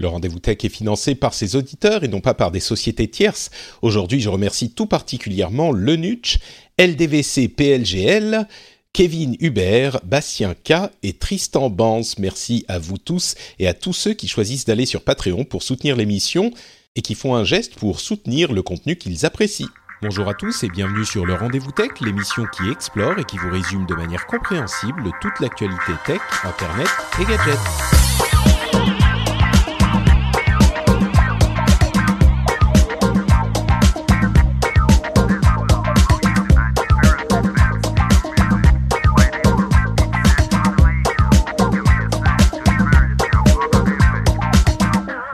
Le rendez-vous tech est financé par ses auditeurs et non pas par des sociétés tierces. Aujourd'hui, je remercie tout particulièrement Lenuch, LDVC PLGL, Kevin Hubert, Bastien K et Tristan Bans. Merci à vous tous et à tous ceux qui choisissent d'aller sur Patreon pour soutenir l'émission et qui font un geste pour soutenir le contenu qu'ils apprécient. Bonjour à tous et bienvenue sur le Rendez-vous Tech, l'émission qui explore et qui vous résume de manière compréhensible toute l'actualité tech, internet et gadgets.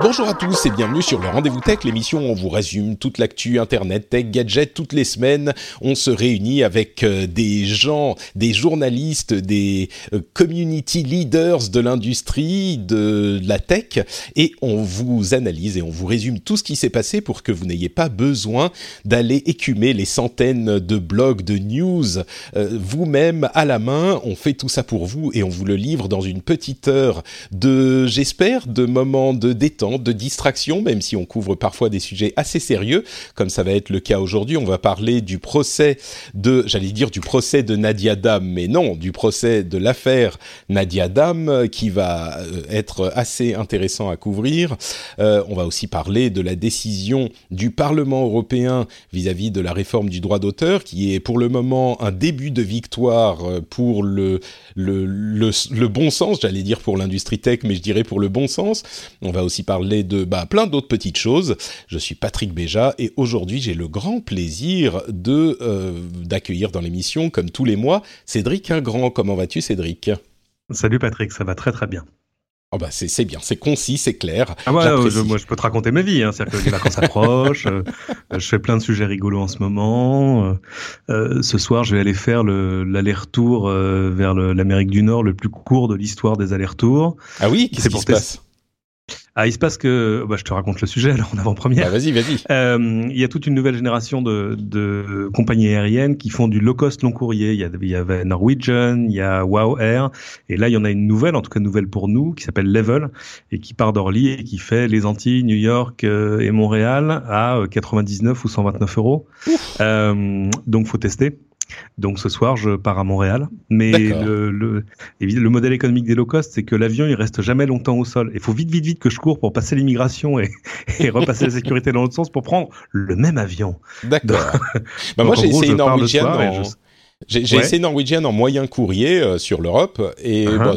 Bonjour à tous et bienvenue sur le Rendez-vous Tech, l'émission où on vous résume toute l'actu Internet, tech, gadgets. Toutes les semaines, on se réunit avec euh, des gens, des journalistes, des euh, community leaders de l'industrie, de la tech, et on vous analyse et on vous résume tout ce qui s'est passé pour que vous n'ayez pas besoin d'aller écumer les centaines de blogs, de news euh, vous-même à la main. On fait tout ça pour vous et on vous le livre dans une petite heure de, j'espère, de moments de détente de distraction, même si on couvre parfois des sujets assez sérieux, comme ça va être le cas aujourd'hui. On va parler du procès de, j'allais dire du procès de Nadia Dam, mais non, du procès de l'affaire Nadia Dam, qui va euh, être assez intéressant à couvrir. Euh, on va aussi parler de la décision du Parlement européen vis-à-vis de la réforme du droit d'auteur, qui est pour le moment un début de victoire euh, pour le bon sens, j'allais dire pour l'industrie tech, mais je dirais pour le bon sens. On va aussi parler de bah, plein d'autres petites choses. Je suis Patrick Béja et aujourd'hui j'ai le grand plaisir de euh, d'accueillir dans l'émission, comme tous les mois, Cédric Ingrand. Comment vas-tu Cédric? Salut Patrick, ça va très très bien. Oh bah c'est bien, c'est concis, c'est clair. Ah ouais, je, moi je peux te raconter ma vie, hein, c'est-à-dire que les vacances approchent, euh, je fais plein de sujets rigolos en ce moment. Euh, euh ce soir, je vais aller faire l'aller-retour euh, vers l'Amérique du Nord, le plus court de l'histoire des allers-retours. Ah oui, qu'est-ce qui se passe? Ah, il se passe que, bah, je te raconte le sujet alors en avant-première. Bah, vas-y, vas-y. Euh, il y a toute une nouvelle génération de, de, compagnies aériennes qui font du low cost long courrier. Il y, a, il y avait Norwegian, il y a Wow Air, et là il y en a une nouvelle, en tout cas nouvelle pour nous, qui s'appelle Level et qui part d'Orly et qui fait les Antilles, New York euh, et Montréal à 99 ou 129 euros. Euh, donc faut tester. Donc ce soir, je pars à Montréal. Mais le, le, le, modèle économique des low cost, c'est que l'avion, il reste jamais longtemps au sol. Il faut vite, vite, vite que je pour passer l'immigration et, et, repasser la sécurité dans l'autre sens pour prendre le même avion. D'accord. bah moi, j'ai essayé Norwegian en... J'ai ouais. essayé Norwegian en moyen courrier euh, sur l'Europe et uh -huh. bah,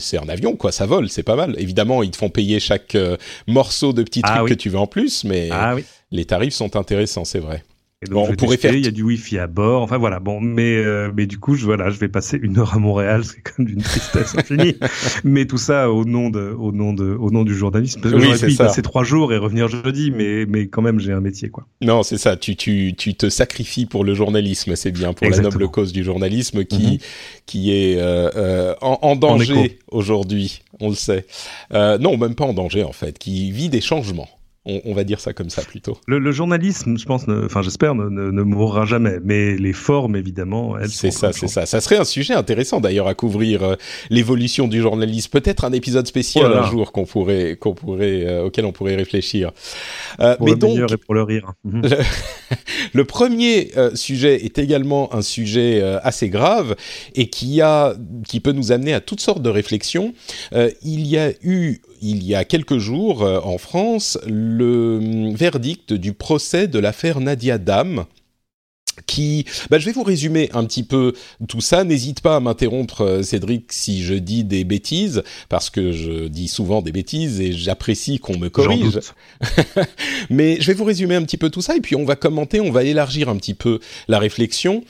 c'est un avion quoi, ça vole, c'est pas mal. Évidemment, ils te font payer chaque euh, morceau de trucs ah, oui. que tu veux en plus, mais ah, oui. les tarifs sont intéressants, c'est vrai. Et donc, bon, on pourrait faire. Il y a du wifi à bord. Enfin voilà. Bon, mais euh, mais du coup, je voilà, je vais passer une heure à Montréal. C'est comme d'une tristesse infinie. mais tout ça au nom de, au nom de, au nom du journalisme. Parce que oui, j'aurais pu y passer trois jours et revenir jeudi, mais mais quand même, j'ai un métier quoi. Non, c'est ça. Tu tu tu te sacrifies pour le journalisme. C'est bien pour Exactement. la noble cause du journalisme qui Mhm. qui est euh, euh, en, en En danger aujourd'hui. On le sait. Euh, non, même pas en danger en fait. Qui vit des changements. On, on va dire ça comme ça plutôt. Le, le journalisme, je pense, enfin j'espère, ne, ne, ne mourra jamais. Mais les formes, évidemment, elles C'est ça, c'est ça. Ça serait un sujet intéressant d'ailleurs à couvrir euh, l'évolution du journalisme. Peut-être un épisode spécial un jour qu'on pourrait, qu'on pourrait, euh, auquel on pourrait réfléchir. Euh, Pour mais le donc, meilleur et pour le rire. Mhm. le, le premier euh, sujet est également un sujet euh, assez grave et qui a, qui peut nous amener à toutes sortes de réflexions. Euh, il y a eu, il y a quelques jours euh, en France, le hum, verdict du procès de l'affaire Nadia Dam qui, bah, je vais vous résumer un petit peu tout ça. N'hésite pas à m'interrompre, euh, Cédric, si je dis des bêtises, parce que je dis souvent des bêtises et j'apprécie qu'on me corrige. Mais je vais vous résumer un petit peu tout ça et puis on va commenter, on va élargir un petit peu la réflexion.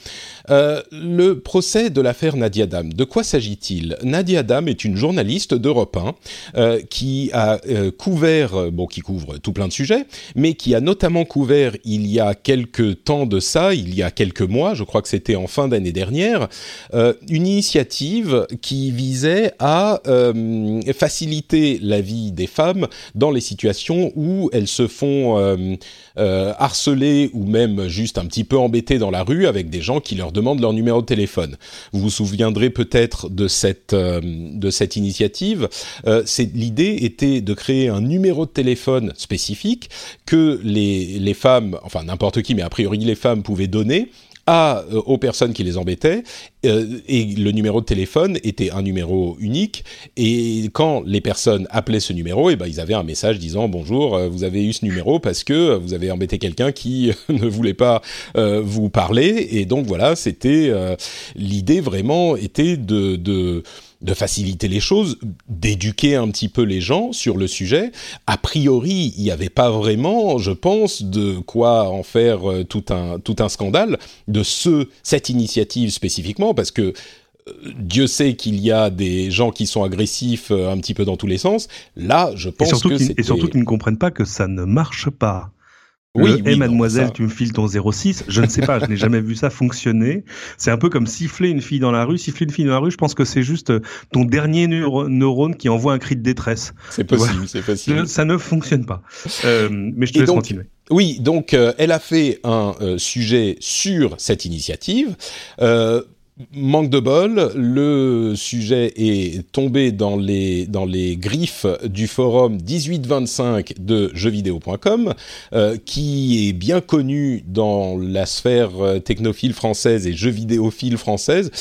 Euh, le procès de l'affaire Nadia Dam. De quoi s'agit-il? Nadia Dam est une journaliste d'Europe 1 euh, qui a euh, couvert, bon, qui couvre tout plein de sujets, mais qui a notamment couvert il y a quelques temps de ça, il y a quelques mois, je crois que c'était en fin d'année dernière, une initiative qui visait à faciliter la vie des femmes dans les situations où elles se font harceler ou même juste un petit peu embêter dans la rue avec des gens qui leur demandent leur numéro de téléphone. Vous vous souviendrez peut-être de cette euh, initiative. Euh, l'idée était de créer un numéro de téléphone spécifique que les les femmes, enfin n'importe qui, mais a priori les femmes pouvaient donner à, euh, aux personnes qui les embêtaient euh, et le numéro de téléphone était un numéro unique et quand les personnes appelaient ce numéro et eh ben ils avaient un message disant bonjour euh, vous avez eu ce numéro parce que vous avez embêté quelqu'un qui ne voulait pas vous parler et donc voilà c'était l'idée vraiment était de, de de faciliter les choses, d'éduquer un petit peu les gens sur le sujet. A priori, il n'y avait pas vraiment, je pense, de quoi en faire euh, tout un tout un scandale de ce cette initiative spécifiquement, parce que euh, Dieu sait qu'il y a des gens qui sont agressifs euh, un petit peu dans tous les sens. Là, je pense que et surtout qu'ils ne comprennent pas que ça ne marche pas. Oui, oui, mademoiselle, tu me files ton 06. Je ne sais pas, je n'ai jamais vu ça fonctionner. C'est un peu comme siffler une fille dans la rue. Siffler une fille dans la rue, je pense que c'est juste euh, ton dernier neurone qui envoie un cri de détresse. C'est possible, c'est possible. Ça ne fonctionne pas. Euh, mais je te laisse continuer. Oui, donc euh, elle a fait un sujet sur cette initiative. Euh, Manque de bol, le sujet est tombé dans les, dans les griffes du forum 1825 de jeuxvideo.com, euh, qui est bien connu dans la sphère euh, technophile française et jeux vidéophile française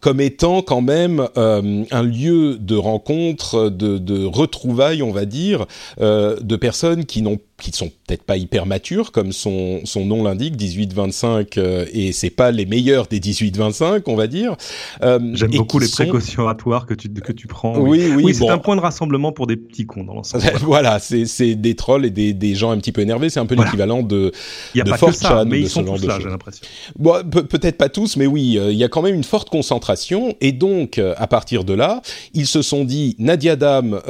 comme étant quand même euh, un lieu de rencontre, de, retrouvailles, on va dire, euh, de personnes qui n'ont qui sont peut-être pas hyper matures, comme son, son nom l'indique, 18-25, euh, et c'est pas les meilleurs des 18-25, on va dire. Euh, J'aime beaucoup les précautions oratoires que tu, que tu prends. Oui, oui, oui c'est un point de rassemblement pour des petits cons dans l'ensemble. voilà, c'est des trolls et des, des gens un petit peu énervés, c'est un peu l'équivalent de, il y a de pas que ça, mais ils sont tous là, j'ai l'impression. Bon, peut-être pas tous, mais oui, euh, il y a quand même une forte concentration, et donc, euh, à partir de là, ils se sont dit, Nadia Dam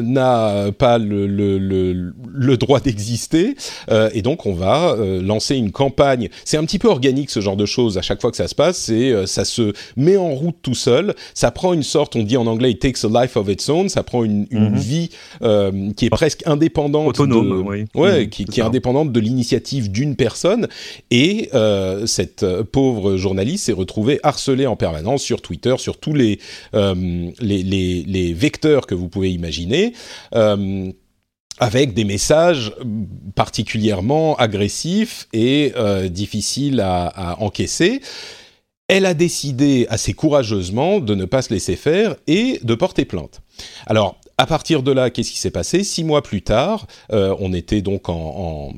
n'a pas le, le, le, le droit d'exister. Euh, et donc, on va euh, lancer une campagne. C'est un petit peu organique ce genre de choses. À chaque fois que ça se passe, c'est euh, ça se met en route tout seul. Ça prend une sorte, on dit en anglais, it takes a life of its own. Ça prend une, une mhm. vie qui est presque indépendante, autonome, oui. Ouais, qui, qui est indépendante de l'initiative d'une personne. Et cette pauvre journaliste s'est retrouvée harcelée en permanence sur Twitter, sur tous les les, les, les, vecteurs que vous pouvez imaginer. Euh, avec des messages particulièrement agressifs et euh, difficiles à, à, encaisser. Elle a décidé assez courageusement de ne pas se laisser faire et de porter plainte. Alors, à partir de là, qu'est-ce qui s'est passé? Six mois plus tard, euh, on était donc en, en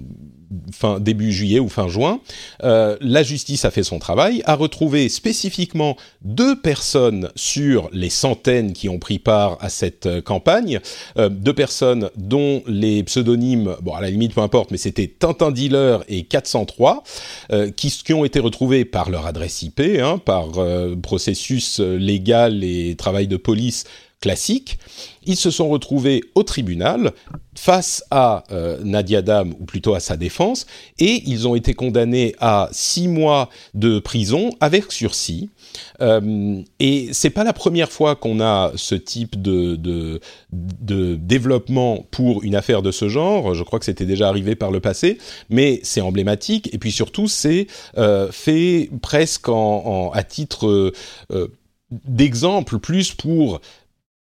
fin début juillet ou fin juin, euh, la justice a fait son travail, a retrouvé spécifiquement deux personnes sur les centaines qui ont pris part à cette euh, campagne, euh, deux personnes dont les pseudonymes, bon à la limite peu importe, mais c'était Tintin Dealer et 403, euh, qui, qui, ont été retrouvés par leur adresse IP, hein, par euh, processus légal et travail de police classique. Ils se sont retrouvés au tribunal face à euh, Nadia Dam, ou plutôt à sa défense, et ils ont été condamnés à six mois de prison avec sursis. Euh, et c'est pas la première fois qu'on a ce type de, de, développement pour une affaire de ce genre. Je crois que c'était déjà arrivé par le passé, mais c'est emblématique. Et puis surtout, c'est euh, fait presque en, en, à titre euh, d'exemple, plus pour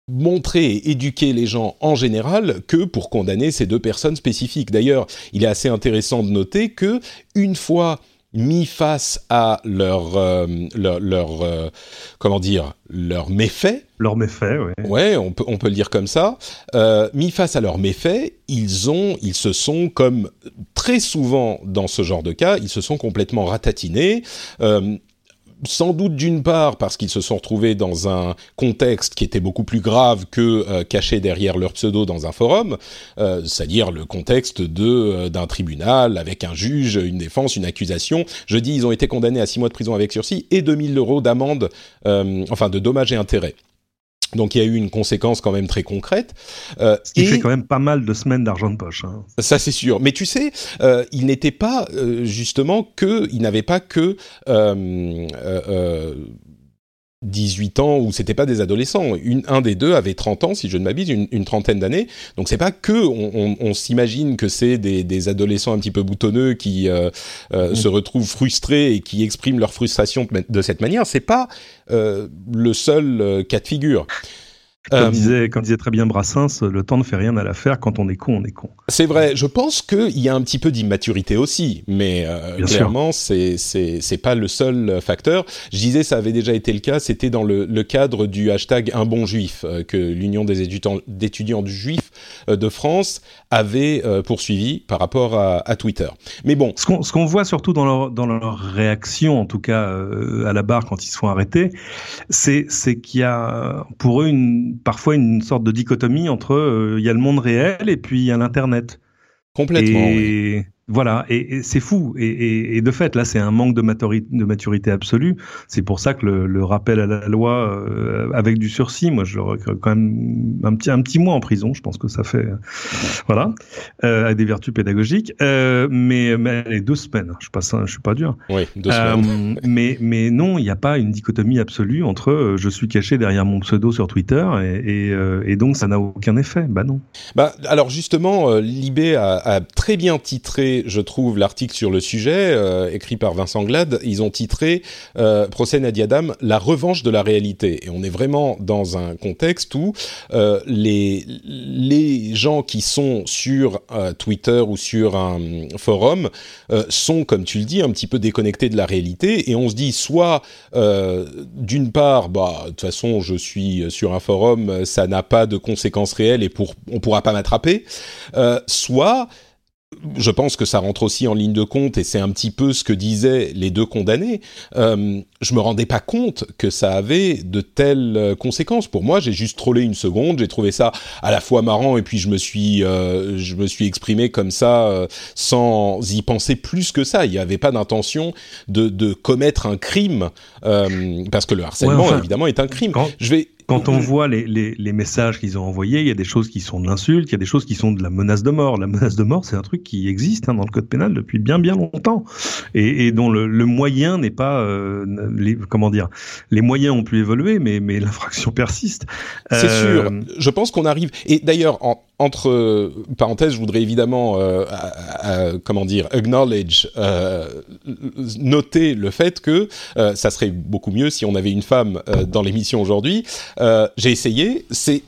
montrer et éduquer les gens en général que pour condamner ces deux personnes spécifiques. D'ailleurs, il est assez intéressant de noter que une fois mis face à leur, euh, leur, leur euh, comment dire, leurs méfaits. Leurs méfaits, oui. Ouais, on peut, on peut le dire comme ça. Euh, mis face à leurs méfaits, ils ont, ils se sont, comme très souvent dans ce genre de cas, ils se sont complètement ratatinés. Sans doute d'une part parce qu'ils se sont retrouvés dans un contexte qui était beaucoup plus grave que euh, caché derrière leur pseudo dans un forum, euh, c'est-à-dire le contexte de euh, d'un tribunal avec un juge, une défense, une accusation. Je dis ils ont été condamnés à six mois de prison avec sursis et 2000 euros d'amende, enfin de dommages et intérêts. Donc il y a eu une conséquence quand même très concrète. Euh, Ce qui fait quand même pas mal de semaines d'argent de poche. Hein. Ça c'est sûr. Mais tu sais, euh, il n'était pas euh, justement que, il n'avait pas que 18 ans ou c'était pas des adolescents. Une, un des deux avait 30 ans, si je ne m'abuse, une, une, trentaine d'années. Donc c'est pas que on, on, on s'imagine que c'est des, des, adolescents un petit peu boutonneux qui euh, euh, mmh. se retrouvent frustrés et qui expriment leur frustration de cette manière. C'est pas euh, le seul euh, cas de figure. Comme, euh, disait, comme disait très bien Brassens, le temps ne fait rien à l'affaire. Quand on est con, on est con. C'est vrai. Je pense qu'il y a un petit peu d'immaturité aussi, mais euh, clairement, c'est c'est c'est pas le seul facteur. Je disais, ça avait déjà été le cas. C'était dans le, le cadre du hashtag un bon juif euh, que l'Union des étudiants d'étudiants juifs euh, de France avait euh, poursuivi par rapport à, à, Twitter. Mais bon, ce qu'on ce qu'on voit surtout dans leur dans leur réaction, en tout cas à la barre quand ils se font arrêter, c'est c'est qu'il y a pour eux une parfois une sorte de dichotomie entre euh, il y a le monde réel et puis il y a l'internet. Complètement. Et, oui. Voilà, et, et c'est fou. Et, et, de fait, là, c'est un manque de maturité, de maturité absolue. C'est pour ça que le, le, rappel à la loi euh, avec du sursis, moi, je quand même un petit, un petit mois en prison. Je pense que ça fait, voilà, euh, avec des vertus pédagogiques. Euh, mais, mais les deux semaines. Je suis pas, je suis pas dur. Oui, deux semaines. Euh, mais, mais non, il n'y a pas une dichotomie absolue entre euh, je suis caché derrière mon pseudo sur Twitter et, et donc ça n'a aucun effet. Bah non. Bah alors justement, Libé a, a très bien titré je trouve, l'article sur le sujet, euh, écrit par Vincent Glade. Ils ont titré euh, Procès Nadia la revanche de la réalité. Et on est vraiment dans un contexte où euh, les, les gens qui sont sur euh, Twitter ou sur un forum sont, comme tu le dis, un petit peu déconnectés de la réalité. Et on se dit, soit, d'une part, bah, de toute façon, je suis sur un forum, ça n'a pas de conséquences réelles et pour, on pourra pas m'attraper. soit, je pense que ça rentre aussi en ligne de compte et c'est un petit peu ce que disaient les deux condamnés. Euh, je me rendais pas compte que ça avait de telles euh, conséquences. Pour moi, j'ai juste trollé une seconde, j'ai trouvé ça à la fois marrant et puis je me suis, euh, je me suis exprimé comme ça euh, sans y penser plus que ça. Il n'y avait pas d'intention de, de, commettre un crime parce que le harcèlement ouais, enfin, évidemment est un crime. Quand... Je vais quand on voit les, les, les messages qu'ils ont envoyés, il y a des choses qui sont de l'insulte, il y a des choses qui sont de la menace de mort. La menace de mort, c'est un truc qui existe hein, dans le code pénal depuis bien bien longtemps et, et dont le, le moyen n'est pas, euh, les, comment dire, les moyens ont pu évoluer, mais, mais l'infraction persiste. C'est euh... sûr. Je pense qu'on arrive. Et d'ailleurs, en, entre euh, parenthèses, je voudrais évidemment, euh, à, comment dire, acknowledge, euh, noter le fait que euh, ça serait beaucoup mieux si on avait une femme euh, dans l'émission aujourd'hui. Euh, j'ai essayé. C'est,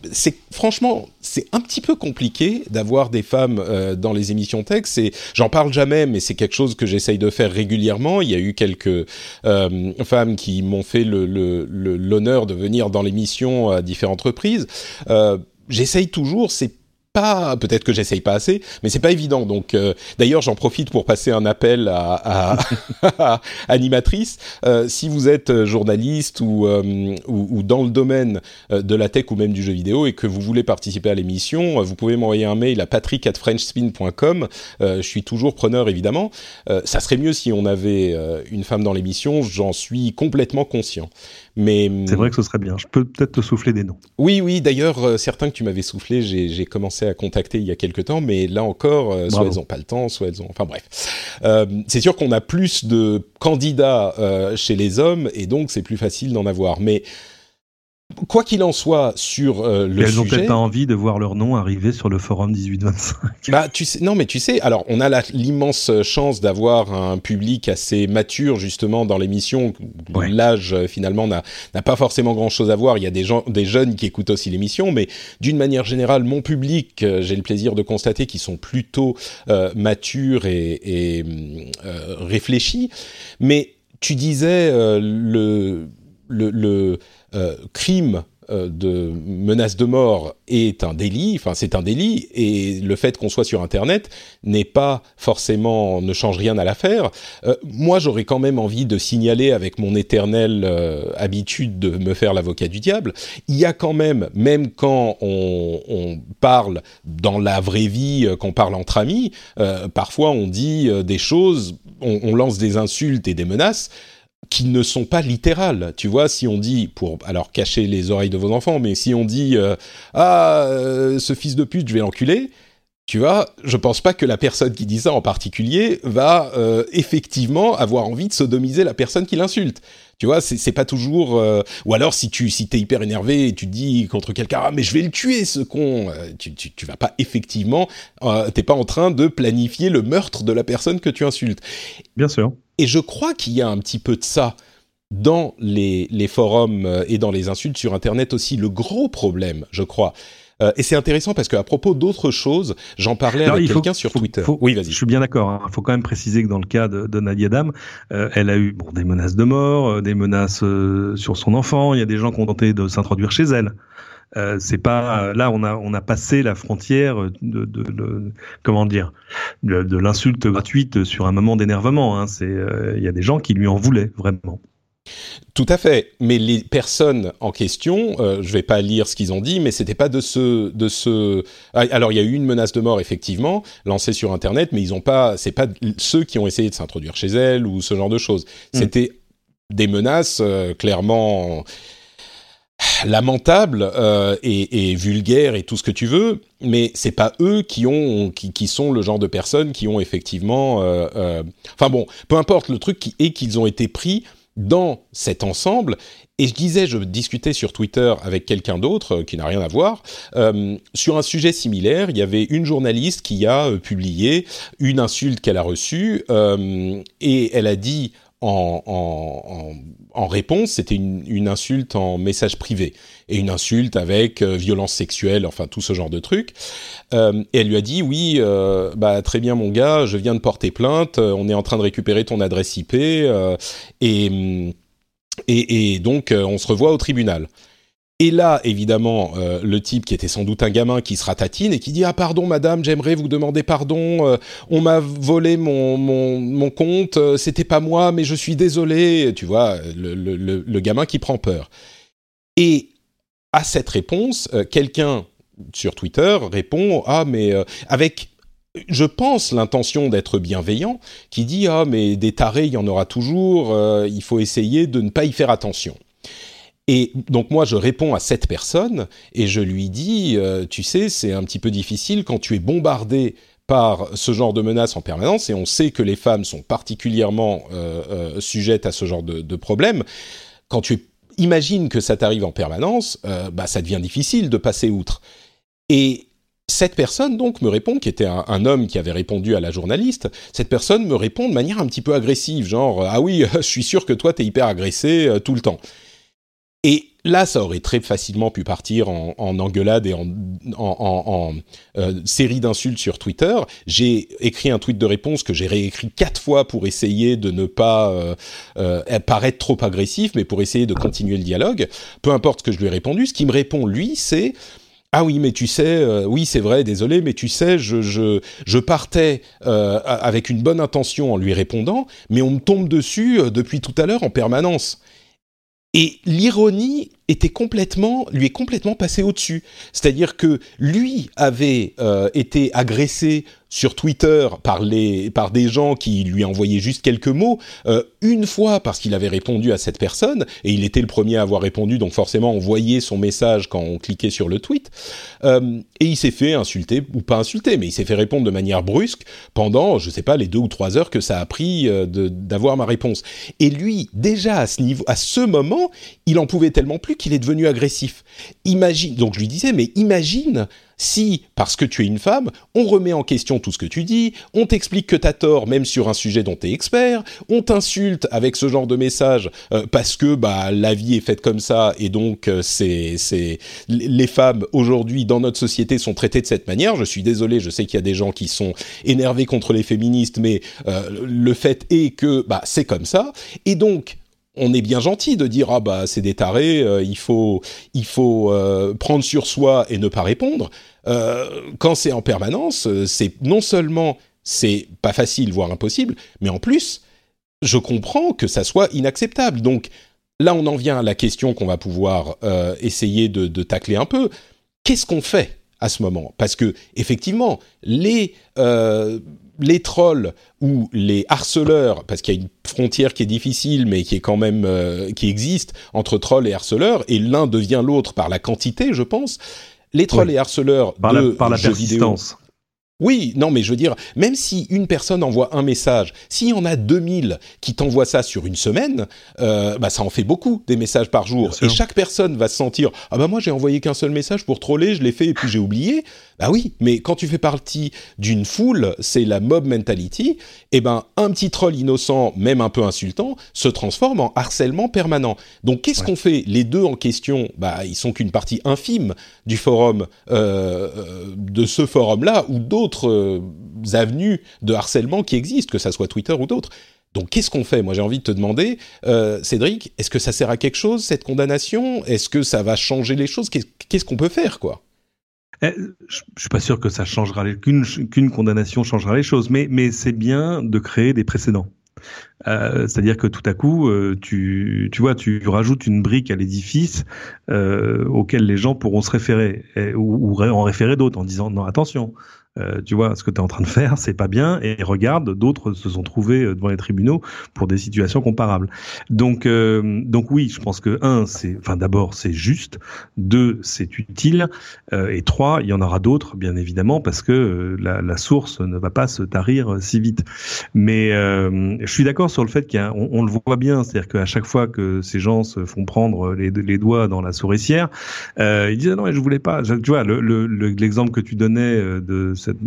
franchement, c'est un petit peu compliqué d'avoir des femmes dans les émissions tech. C'est, j'en parle jamais, mais c'est quelque chose que j'essaye de faire régulièrement. Il y a eu quelques femmes qui m'ont fait le, le, le, l'honneur de venir dans l'émission à différentes reprises. j'essaye toujours. C'est pas, peut-être que j'essaye pas assez, mais c'est pas évident. Donc, euh, d'ailleurs, j'en profite pour passer un appel à, animatrice. Euh, si vous êtes journaliste ou, euh, ou, ou, dans le domaine euh, de la tech ou même du jeu vidéo et que vous voulez participer à l'émission, euh, vous pouvez m'envoyer un mail à patrick@frenchspin.com. je suis toujours preneur, évidemment. ça serait mieux si on avait une femme dans l'émission. J'en suis complètement conscient. Mais c'est vrai que ce serait bien. Je peux peut-être te souffler des noms. Oui, oui. D'ailleurs, certains que tu m'avais soufflé, j'ai commencé à contacter il y a quelques temps, mais là encore, euh, soit elles n'ont pas le temps, soit elles ont. Enfin bref, euh, c'est sûr qu'on a plus de candidats euh, chez les hommes et donc c'est plus facile d'en avoir. Mais quoi qu'il en soit sur euh, le elles sujet, ont peut-être pas envie de voir leur nom arriver sur le forum 1825. Bah, tu sais, non, mais tu sais, alors on a l'immense chance d'avoir un public assez mature justement dans l'émission. Ouais. L'âge euh, finalement n'a pas forcément grand-chose à voir. Il y a des gens, des jeunes qui écoutent aussi l'émission, mais d'une manière générale, mon public, euh, j'ai le plaisir de constater qu'ils sont plutôt euh, matures et, et euh, réfléchis. Mais tu disais le le, le crime euh, de menace de mort est un délit, enfin c'est un délit, et le fait qu'on soit sur Internet n'est pas forcément, ne change rien à l'affaire. Euh, moi j'aurais quand même envie de signaler avec mon éternelle euh, habitude de me faire l'avocat du diable, il y a quand même, même quand on, on parle dans la vraie vie, euh, qu'on parle entre amis, euh, parfois on dit euh, des choses, on, on lance des insultes et des menaces qui ne sont pas littérales. Tu vois, si on dit, pour alors cacher les oreilles de vos enfants, mais si on dit euh, ah euh, ce fils de pute, je vais l'enculer. Tu vois, je pense pas que la personne qui dit ça en particulier va euh, effectivement avoir envie de sodomiser la personne qui l'insulte. Tu vois, c'est pas toujours. Ou alors, si tu si t'es hyper énervé et tu dis contre quelqu'un, ah mais je vais le tuer ce con, tu tu, tu vas pas effectivement, t'es pas en train de planifier le meurtre de la personne que tu insultes. Bien sûr. Et je crois qu'il y a un petit peu de ça dans les, les forums euh, et dans les insultes sur Internet aussi. Le gros problème, je crois. Euh, et c'est intéressant parce qu'à propos d'autres choses, j'en parlais Alors, avec quelqu'un sur faut- Twitter. faut- oui, vas-y. Je suis bien d'accord. Il faut quand même préciser que dans le cas de, de Nadia Dam, euh, elle a eu bon, des menaces de mort, euh, des menaces sur son enfant. Il y a des gens qui ont tenté de s'introduire chez elle. Euh, c'est pas là on a on a passé la frontière de, de, de- comment dire de, de l'insulte gratuite sur un moment d'énervement. Hein. C'est euh, il y a des gens qui lui en voulaient vraiment. Tout à fait. Mais les personnes en question, euh, je vais pas lire ce qu'ils ont dit, mais c'était pas de ce, de ce. Ah, Alors il y a eu une menace de mort effectivement lancée sur Internet, mais ils ont pas. C'est pas ceux qui ont essayé de s'introduire chez elle ou ce genre de choses. Mm. C'était des menaces euh, clairement lamentables euh, et, vulgaires et tout ce que tu veux, mais c'est pas eux qui ont qui, sont le genre de personnes qui ont effectivement. euh, euh, Enfin bon, peu importe le truc qui est qu'ils ont été pris dans cet ensemble. Et je disais, je discutais sur Twitter avec quelqu'un d'autre qui n'a rien à voir sur un sujet similaire. Il y avait une journaliste qui a publié une insulte qu'elle a reçue et elle a dit en, réponse, c'était une, insulte en message privé et une insulte avec euh, violence sexuelle, enfin tout ce genre de trucs. Euh, et elle lui a dit oui, euh, bah très bien mon gars, je viens de porter plainte, on est en train de récupérer ton adresse IP et, et donc on se revoit au tribunal. Et là, évidemment, euh, le type qui était sans doute un gamin qui se ratatine et qui dit ah pardon madame, j'aimerais vous demander pardon, euh, on m'a volé mon mon, compte, euh, c'était pas moi, mais je suis désolé. Tu vois, le, le, le, gamin qui prend peur. Et à cette réponse, quelqu'un sur Twitter répond ah mais avec je pense l'intention d'être bienveillant qui dit ah mais des tarés il y en aura toujours il faut essayer de ne pas y faire attention et donc moi je réponds à cette personne et je lui dis euh, tu sais c'est un petit peu difficile quand tu es bombardé par ce genre de menaces en permanence et on sait que les femmes sont particulièrement euh, euh, sujettes à ce genre de, de problème quand tu es imagine que ça t'arrive en permanence, bah ça devient difficile de passer outre. Et cette personne donc me répond, qui était un, un, homme qui avait répondu à la journaliste, cette personne me répond de manière un petit peu agressive, genre ah oui, je suis sûr que toi t'es hyper agressé tout le temps. Et là, ça aurait très facilement pu partir en, en engueulade et en, euh, série d'insultes sur Twitter. J'ai écrit un tweet de réponse que j'ai réécrit quatre fois pour essayer de ne pas euh, euh, paraître trop agressif, mais pour essayer de continuer le dialogue. Peu importe ce que je lui ai répondu, ce qui me répond lui, c'est ah oui, mais tu sais, oui, c'est vrai, désolé, mais tu sais, je, je, je partais avec une bonne intention en lui répondant, mais on me tombe dessus depuis tout à l'heure en permanence. Et l'ironie était complètement, lui est complètement passée au-dessus. C'est-à-dire que lui avait euh, été agressé sur Twitter par, les, par des gens qui lui envoyaient juste quelques mots, euh, une fois parce qu'il avait répondu à cette personne, et il était le premier à avoir répondu, donc forcément on voyait son message quand on cliquait sur le tweet, euh, et il s'est fait insulter, ou pas insulter, mais il s'est fait répondre de manière brusque pendant, je sais pas, les deux ou trois heures que ça a pris d'avoir ma réponse. Et lui, déjà à ce niveau, à ce moment, il en pouvait tellement plus qu'il est devenu agressif. Imagine, donc je lui disais, mais imagine si, parce que tu es une femme, on remet en question tout ce que tu dis, on t'explique que t'as tort même sur un sujet dont t'es expert, on t'insulte avec ce genre de message euh, parce que bah la vie est faite comme ça et donc euh, c'est c'est les femmes aujourd'hui dans notre société sont traitées de cette manière. Je suis désolé, je sais qu'il y a des gens qui sont énervés contre les féministes, mais euh, le fait est que bah c'est comme ça et donc on est bien gentil de dire ah bah c'est des tarés, euh, il faut il faut euh, prendre sur soi et ne pas répondre. Euh, quand c'est en permanence, c'est non seulement c'est pas facile voire impossible, mais en plus je comprends que ça soit inacceptable. Donc là on en vient à la question qu'on va pouvoir essayer de, de, tacler un peu. Qu'est-ce qu'on fait à ce moment? Parce que effectivement les les trolls ou les harceleurs, parce qu'il y a une frontière qui est difficile, mais qui est quand même euh, qui existe entre trolls et harceleurs, et l'un devient l'autre par la quantité, je pense. Les trolls et harceleurs par de la, par la jeux persistance. Oui, non, mais je veux dire, même si une personne envoie un message, s'il y en a 2000 qui t'envoient ça sur une semaine, euh, bah ça en fait beaucoup des messages par jour. Et chaque personne va se sentir ah bah moi j'ai envoyé qu'un seul message pour troller, je l'ai fait et puis j'ai oublié. Bah oui, mais quand tu fais partie d'une foule, c'est la mob mentality. Et eh ben un petit troll innocent, même un peu insultant, se transforme en harcèlement permanent. Donc qu'est-ce qu'on fait Les deux en question, bah ils sont qu'une partie infime du forum, euh, euh de ce forum-là ou d'autres euh, avenues de harcèlement qui existent, que ça soit Twitter ou d'autres. Donc qu'est-ce qu'on fait? Moi j'ai envie de te demander, euh, Cédric, est-ce que ça sert à quelque chose cette condamnation? Est-ce que ça va changer les choses? Qu'est-ce qu'on peut faire quoi? Je, je suis pas sûr que ça changera qu'une qu'une condamnation changera les choses, mais mais c'est bien de créer des précédents. Euh, c'est-à-dire que tout à coup, euh, tu, tu vois, tu rajoutes une brique à l'édifice euh, auquel les gens pourront se référer ou, ou, en référer d'autres en disant non attention, euh, tu vois, ce que tu es en train de faire, c'est pas bien, et regarde, d'autres se sont trouvés euh, devant les tribunaux pour des situations comparables. Donc, euh, donc oui, je pense que un, c'est, enfin d'abord, c'est juste, deux, c'est utile, et trois, il y en aura d'autres, bien évidemment, parce que la, la, source ne va pas se tarir si vite. Mais je suis d'accord sur le fait qu'on on le voit bien, c'est-à-dire qu'à chaque fois que ces gens se font prendre les, doigts dans la souricière, ils disent ah non, je voulais pas. Tu vois, l'exemple le, que tu donnais de cette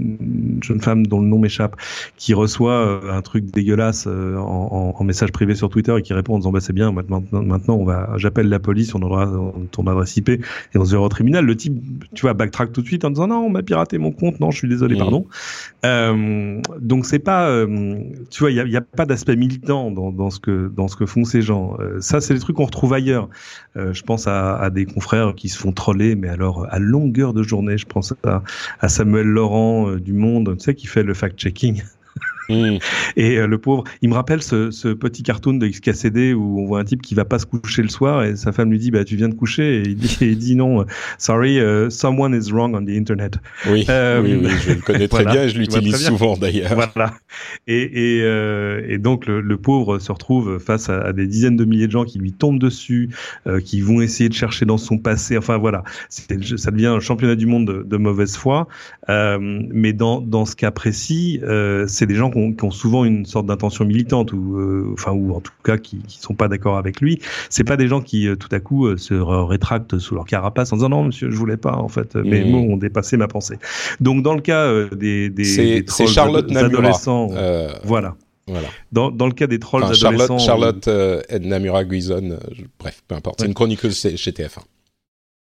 jeune femme dont le nom m'échappe, qui reçoit euh, un truc dégueulasse euh, en, en, message privé sur Twitter et qui répond en disant bah c'est bien, maintenant, maintenant on va, j'appelle la police, on aura ton adresse IP et on se verra au tribunal. Le type, tu vois, backtrack tout de suite en disant non, on m'a piraté mon compte, non, je suis désolé, pardon. Euh, donc c'est pas, euh, tu vois, il y a, a, pas d'aspect militant dans, dans, ce que dans ce que font ces gens. ça, c'est des trucs qu'on retrouve ailleurs. je pense à, à, des confrères qui se font troller, mais alors à longueur de journée. Je pense à, à Samuel Laurent euh, du monde, tu sais, qui fait le fact-checking. Mm. Et euh, le pauvre, il me rappelle ce, ce, petit cartoon de XKCD où on voit un type qui va pas se coucher le soir et sa femme lui dit bah tu viens de coucher et il dit, il dit non, sorry, uh, someone is wrong on the internet. Oui, euh, oui, oui, je le connais très bien et je l'utilise souvent d'ailleurs. Voilà. Et, et, euh, et donc le, le, pauvre se retrouve face à, à, des dizaines de milliers de gens qui lui tombent dessus, euh, qui vont essayer de chercher dans son passé. Enfin voilà, ça devient un championnat du monde de, de mauvaise foi. mais dans dans ce cas précis, c'est des gens qui ont souvent une sorte d'intention militante ou euh, enfin ou en tout cas qui, qui sont pas d'accord avec lui. C'est pas des gens qui euh, tout à coup euh, se rétractent sous leur carapace en disant non monsieur je voulais pas en fait mes mmh. mots ont dépassé ma pensée. Donc dans le cas des des, des trolls Charlotte adolescents, voilà. Voilà. Dans, dans le cas des trolls enfin, adolescents, Charlotte, Charlotte euh, Namura Guison, bref, peu importe, c'est une chroniqueuse chez TF1.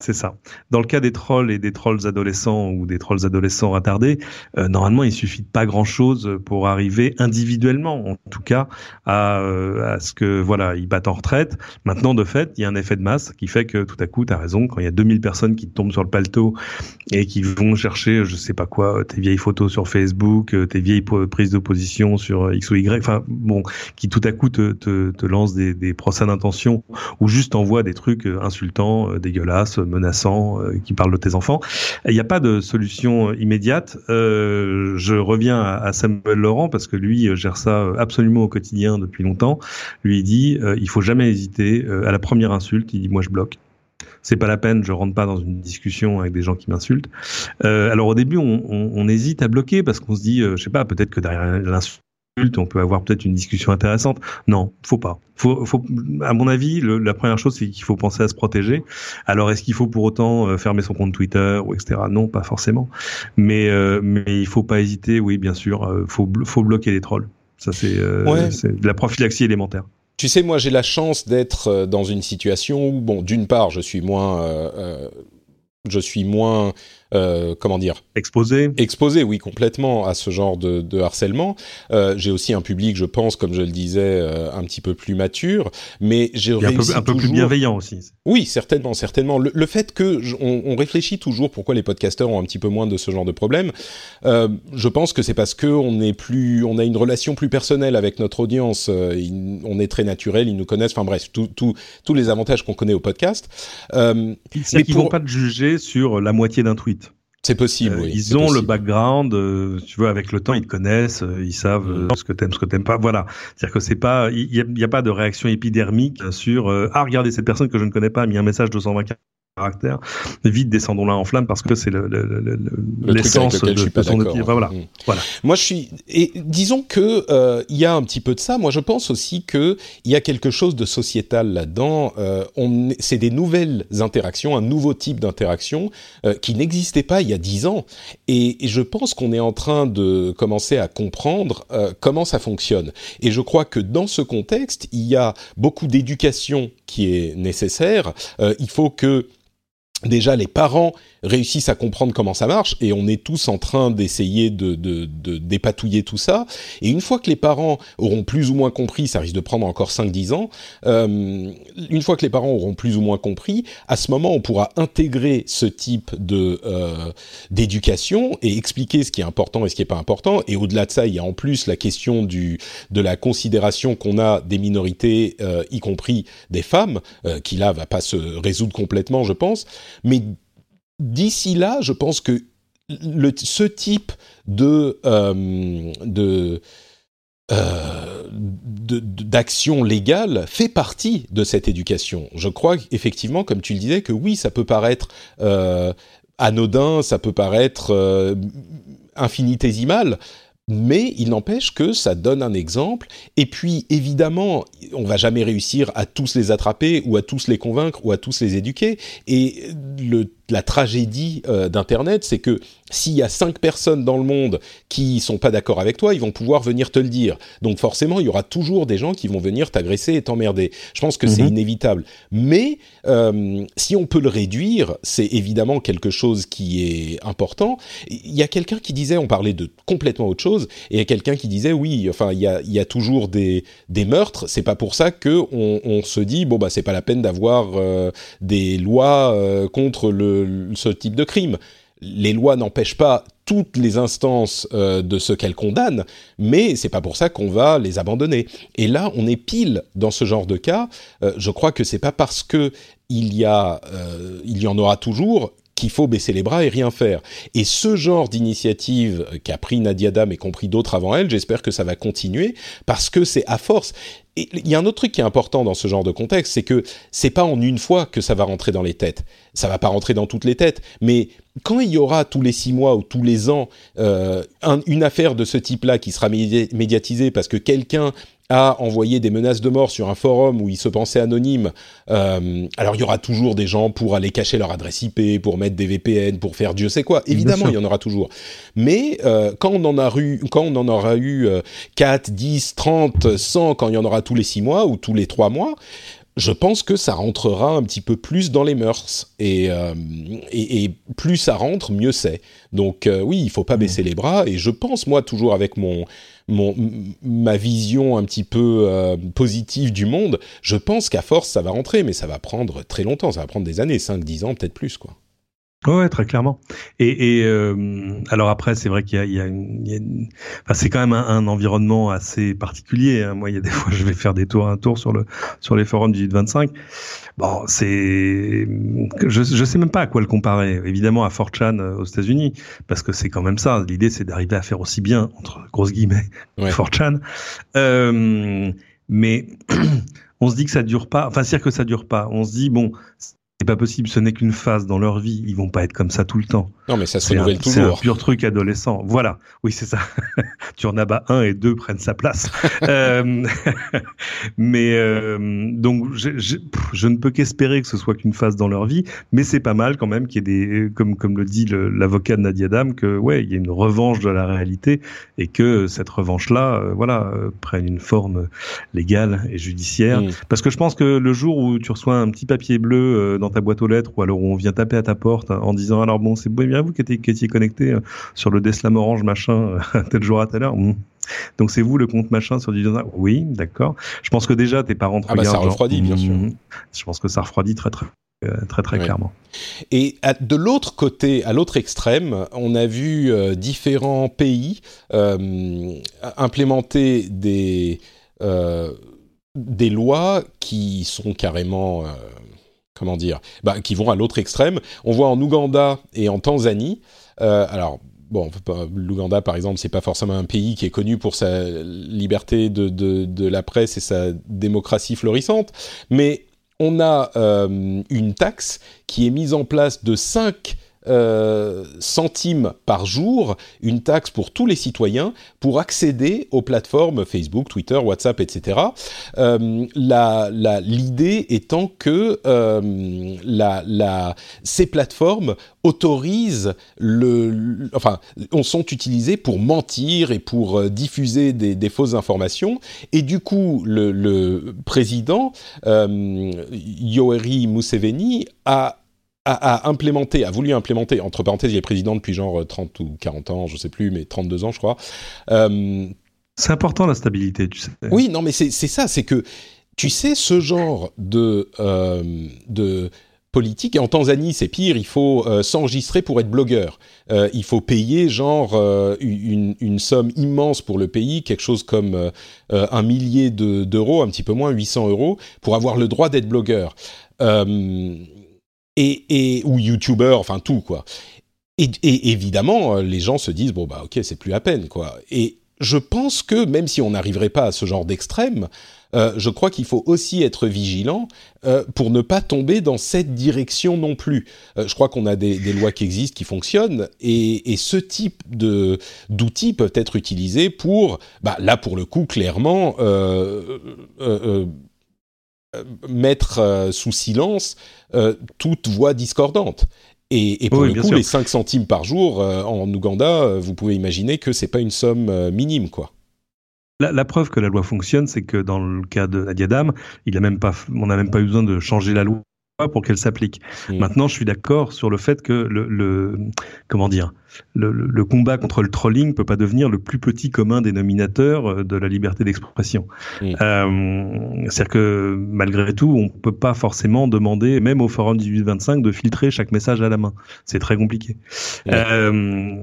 C'est ça. Dans le cas des trolls et des trolls adolescents ou des trolls adolescents attardés, euh, normalement, il suffit de pas grand-chose pour arriver individuellement, en tout cas, à, euh, à, ce que voilà, ils battent en retraite. Maintenant, de fait, il y a un effet de masse qui fait que tout à coup, tu as raison, quand il y a 2000 personnes qui tombent sur le paletot et qui vont chercher, je sais pas quoi, tes vieilles photos sur Facebook, euh, tes vieilles prises d'opposition sur X ou Y, enfin bon, qui tout à coup te, te, te lancent des, des procès d'intention ou juste envoient des trucs insultants, dégueulasses menaçant, euh, qui parle de tes enfants. Il n'y a pas de solution immédiate. Euh, je reviens à, Samuel Laurent parce que lui gère ça absolument au quotidien depuis longtemps. Lui il dit, euh, il faut jamais hésiter. à la première insulte, il dit moi je bloque c'est pas la peine, je rentre pas dans une discussion avec des gens qui m'insultent. Euh, alors au début, on, on, on, hésite à bloquer parce qu'on se dit, euh, je sais pas, peut-être que derrière l'insulte on peut avoir peut-être une discussion intéressante. Non, faut pas. Faut, faut, à mon avis, la première chose, c'est qu'il faut penser à se protéger. Alors, est-ce qu'il faut pour autant euh, fermer son compte Twitter ou etc. Non, pas forcément. Mais, euh, mais il faut pas hésiter. Oui, bien sûr, euh, faut, faut bloquer les trolls. Ça, c'est euh, de la prophylaxie élémentaire. Tu sais, moi, j'ai la chance d'être dans une situation où, bon, d'une part, je suis moins, je suis moins euh, comment dire Exposé. Exposé, oui, complètement à ce genre de, de harcèlement. Euh, j'ai aussi un public, je pense, comme je le disais, euh, un petit peu plus mature, mais j'ai un peu, un peu plus bienveillant aussi. Oui, certainement, certainement. Le, fait que on, on, réfléchit toujours pourquoi les podcasteurs ont un petit peu moins de ce genre de problème, euh, je pense que c'est parce que on est plus, on a une relation plus personnelle avec notre audience. Euh, on est très naturel, ils nous connaissent. Enfin bref, tous les avantages qu'on connaît au podcast. Euh, c'est qu'ils pour... vont pas te juger sur la moitié d'un tweet. C'est possible. Euh, oui, ils ont le background, euh, tu vois, avec le temps, ils te connaissent, euh, ils savent mm. ce que t'aimes, ce que t'aimes pas. Voilà. C'est-à-dire que c'est pas, il y, a, pas de réaction épidermique sur ah regardez cette personne que je ne connais pas a mis un message de 120 caractère. Vite, descendons là en flamme parce que c'est l'essence le, le, de, de, son outil. voilà. Mm. voilà. Moi, je suis. Et disons que euh, il y a un petit peu de ça. Moi, je pense aussi que il y a quelque chose de sociétal là-dedans. Euh, on, c'est des nouvelles interactions, un nouveau type d'interaction euh, qui n'existait pas il y a dix ans. Et, et je pense qu'on est en train de commencer à comprendre euh, comment ça fonctionne. Et je crois que dans ce contexte, il y a beaucoup d'éducation qui est nécessaire. Euh, il faut que déjà les parents réussissent à comprendre comment ça marche et on est tous en train d'essayer de, de, de, dépatouiller tout ça. Et une fois que les parents auront plus ou moins compris, ça risque de prendre encore 5-10 ans, euh, une fois que les parents auront plus ou moins compris, à ce moment on pourra intégrer ce type de euh, d'éducation et expliquer ce qui est important et ce qui est pas important. Et au-delà de ça, il y a en plus la question du de la considération qu'on a des minorités, euh, y compris des femmes, euh, qui là va pas se résoudre complètement, je pense, mais d'ici là, je pense que ce type de, euh, de euh, d'action légale fait partie de cette éducation. Je crois effectivement, comme tu le disais, que oui, ça peut paraître euh, anodin, ça peut paraître euh, infinitésimal, mais il n'empêche que ça donne un exemple. Et puis, évidemment, on va jamais réussir à tous les attraper ou à tous les convaincre ou à tous les éduquer. Et la tragédie euh, d'Internet, c'est que s'il y a cinq personnes dans le monde qui sont pas d'accord avec toi, ils vont pouvoir venir te le dire. Donc forcément, il y aura toujours des gens qui vont venir t'agresser et t'emmerder. Je pense que c'est mhm. inévitable. Mais euh, si on peut le réduire, c'est évidemment quelque chose qui est important. Il y a quelqu'un qui disait, on parlait de complètement autre chose, et il y a quelqu'un qui disait, oui, enfin, il y a, il y a toujours des, des meurtres. C'est pas pour ça que on, on, se dit, bon bah c'est pas la peine d'avoir euh, des lois euh, contre le ce type de crime. Les lois n'empêchent pas toutes les instances euh, de ce qu'elles condamnent, mais c'est pas pour ça qu'on va les abandonner. Et là, on est pile dans ce genre de cas. Euh, je crois que c'est pas parce que il y a, euh, il y en aura toujours qu'il faut baisser les bras et rien faire. Et ce genre d'initiative qu'a pris Nadia Dam et compris d'autres avant elle, j'espère que ça va continuer parce que c'est à force. Et il y a un autre truc qui est important dans ce genre de contexte, c'est que c'est pas en une fois que ça va rentrer dans les têtes. Ça va pas rentrer dans toutes les têtes, mais quand il y aura tous les six mois ou tous les ans euh, une affaire de ce type-là qui sera médiatisée parce que quelqu'un a envoyé des menaces de mort sur un forum où il se pensait anonyme, euh, alors il y aura toujours des gens pour aller cacher leur adresse IP, pour mettre des VPN, pour faire Dieu sait quoi. Évidemment, il y en aura toujours. Mais euh, quand on en a eu, quand on en aura eu 4, 10, 30, 100, quand il y en aura tous les 6 mois ou tous les 3 mois, je pense que ça rentrera un petit peu plus dans les mœurs. Et, euh, et, et plus ça rentre, mieux c'est. Donc euh, oui, il faut pas mmh. baisser les bras. Et je pense, moi, toujours avec mon, mon ma vision un petit peu euh, positive du monde, je pense qu'à force, ça va rentrer. Mais ça va prendre très longtemps. Ça va prendre des années, 5, 10 ans, peut-être plus, quoi. Ouais, très clairement. Et, et euh, alors après, c'est vrai qu'il y a, il y a, une, il y a une... Enfin, c'est quand même un, un, environnement assez particulier. Hein. Moi, il y a des fois, je vais faire des tours, un tour sur le sur les forums du 25. Bon, c'est, je je sais même pas à quoi le comparer. Évidemment à 4chan euh, aux États-Unis, parce que c'est quand même ça. L'idée, c'est d'arriver à faire aussi bien entre grosses guillemets ouais. 4chan. Euh, mais on se dit que ça dure pas. Enfin, c'est-à-dire que ça dure pas. On se dit bon, c'est pas possible, ce n'est qu'une phase dans leur vie, ils vont pas être comme ça tout le temps. Non, mais ça se renouvelle toujours. C'est un pur truc adolescent. Voilà, oui, c'est ça. tu en abats un et deux prennent sa place. euh, mais euh, donc, je, je, je, ne peux qu'espérer que ce soit qu'une phase dans leur vie, mais c'est pas mal quand même qu'il y ait des, comme, comme le dit l'avocat de Nadia Dam, que ouais, il y a une revanche de la réalité et que cette revanche-là, euh, voilà, euh, prenne une forme légale et judiciaire. Mmh. Parce que je pense que le jour où tu reçois un petit papier bleu euh, dans ta boîte aux lettres ou alors on vient taper à ta porte en disant alors bon c'est bien vous qui étiez, qui étiez connecté euh, sur le Deslam Orange machin euh, tel jour à telle heure. Mmh. Donc c'est vous le compte machin sur du Oui, d'accord. Je pense que déjà tes parents te ah bah ça refroidit bien sûr. Mmh. Je pense que ça refroidit très très euh, très très clairement. Et à, de l'autre côté, à l'autre extrême, on a vu euh, différents pays euh, implémenter des des lois qui sont carrément comment dire, bah, qui vont à l'autre extrême. On voit en Ouganda et en Tanzanie. Euh, alors, bon, l'Ouganda, par exemple, c'est pas forcément un pays qui est connu pour sa liberté de, de, la presse et sa démocratie florissante, mais on a euh, une taxe qui est mise en place de 5 euh, centimes par jour, une taxe pour tous les citoyens pour accéder aux plateformes Facebook, Twitter, WhatsApp, etc. Euh, L'idée étant que euh, ces plateformes autorisent le, sont utilisées pour mentir et pour diffuser des, fausses informations. Et du coup, le, le président Yoweri Museveni a a, implémenté, a voulu implémenter, entre parenthèses, il est président depuis genre 30 ou 40 ans, je sais plus, mais 32 ans, je crois. Euh, c'est important la stabilité, tu sais. Oui, non, mais c'est ça, c'est que, tu sais, ce genre de, euh, de politique, et en Tanzanie, c'est pire, il faut euh, s'enregistrer pour être blogueur. Euh, il faut payer genre euh, une, une, somme immense pour le pays, quelque chose comme euh, un millier d'euros, un petit peu moins, 800 euros, pour avoir le droit d'être blogueur. Euh, et, ou youtubeur, enfin tout quoi. Et, évidemment, euh, les gens se disent bon bah ok, c'est plus à peine quoi. Et je pense que même si on n'arriverait pas à ce genre d'extrême, euh, je crois qu'il faut aussi être vigilant euh, pour ne pas tomber dans cette direction non plus. Je crois qu'on a des, lois qui existent, qui fonctionnent, et, et ce type de d'outils peuvent être utilisés pour, bah, là pour le coup, clairement. Euh, euh, mettre sous silence euh, toute voix discordante. Et, et pour oui, le coup, sûr. les 5 centimes par jour euh, en Ouganda, euh, vous pouvez imaginer que c'est pas une somme euh, minime, quoi. La, la, preuve que la loi fonctionne, c'est que dans le cas de Nadia Dam, il a même pas, on n'a même pas eu besoin de changer la loi pour qu'elle s'applique. Mmh. Maintenant, je suis d'accord sur le fait que le, le comment dire, le, le, combat contre le trolling peut pas devenir le plus petit commun dénominateur euh, de la liberté d'expression. Euh, C'est-à-dire que malgré tout, on peut pas forcément demander, même au forum 1825, de filtrer chaque message à la main. C'est très compliqué. Euh,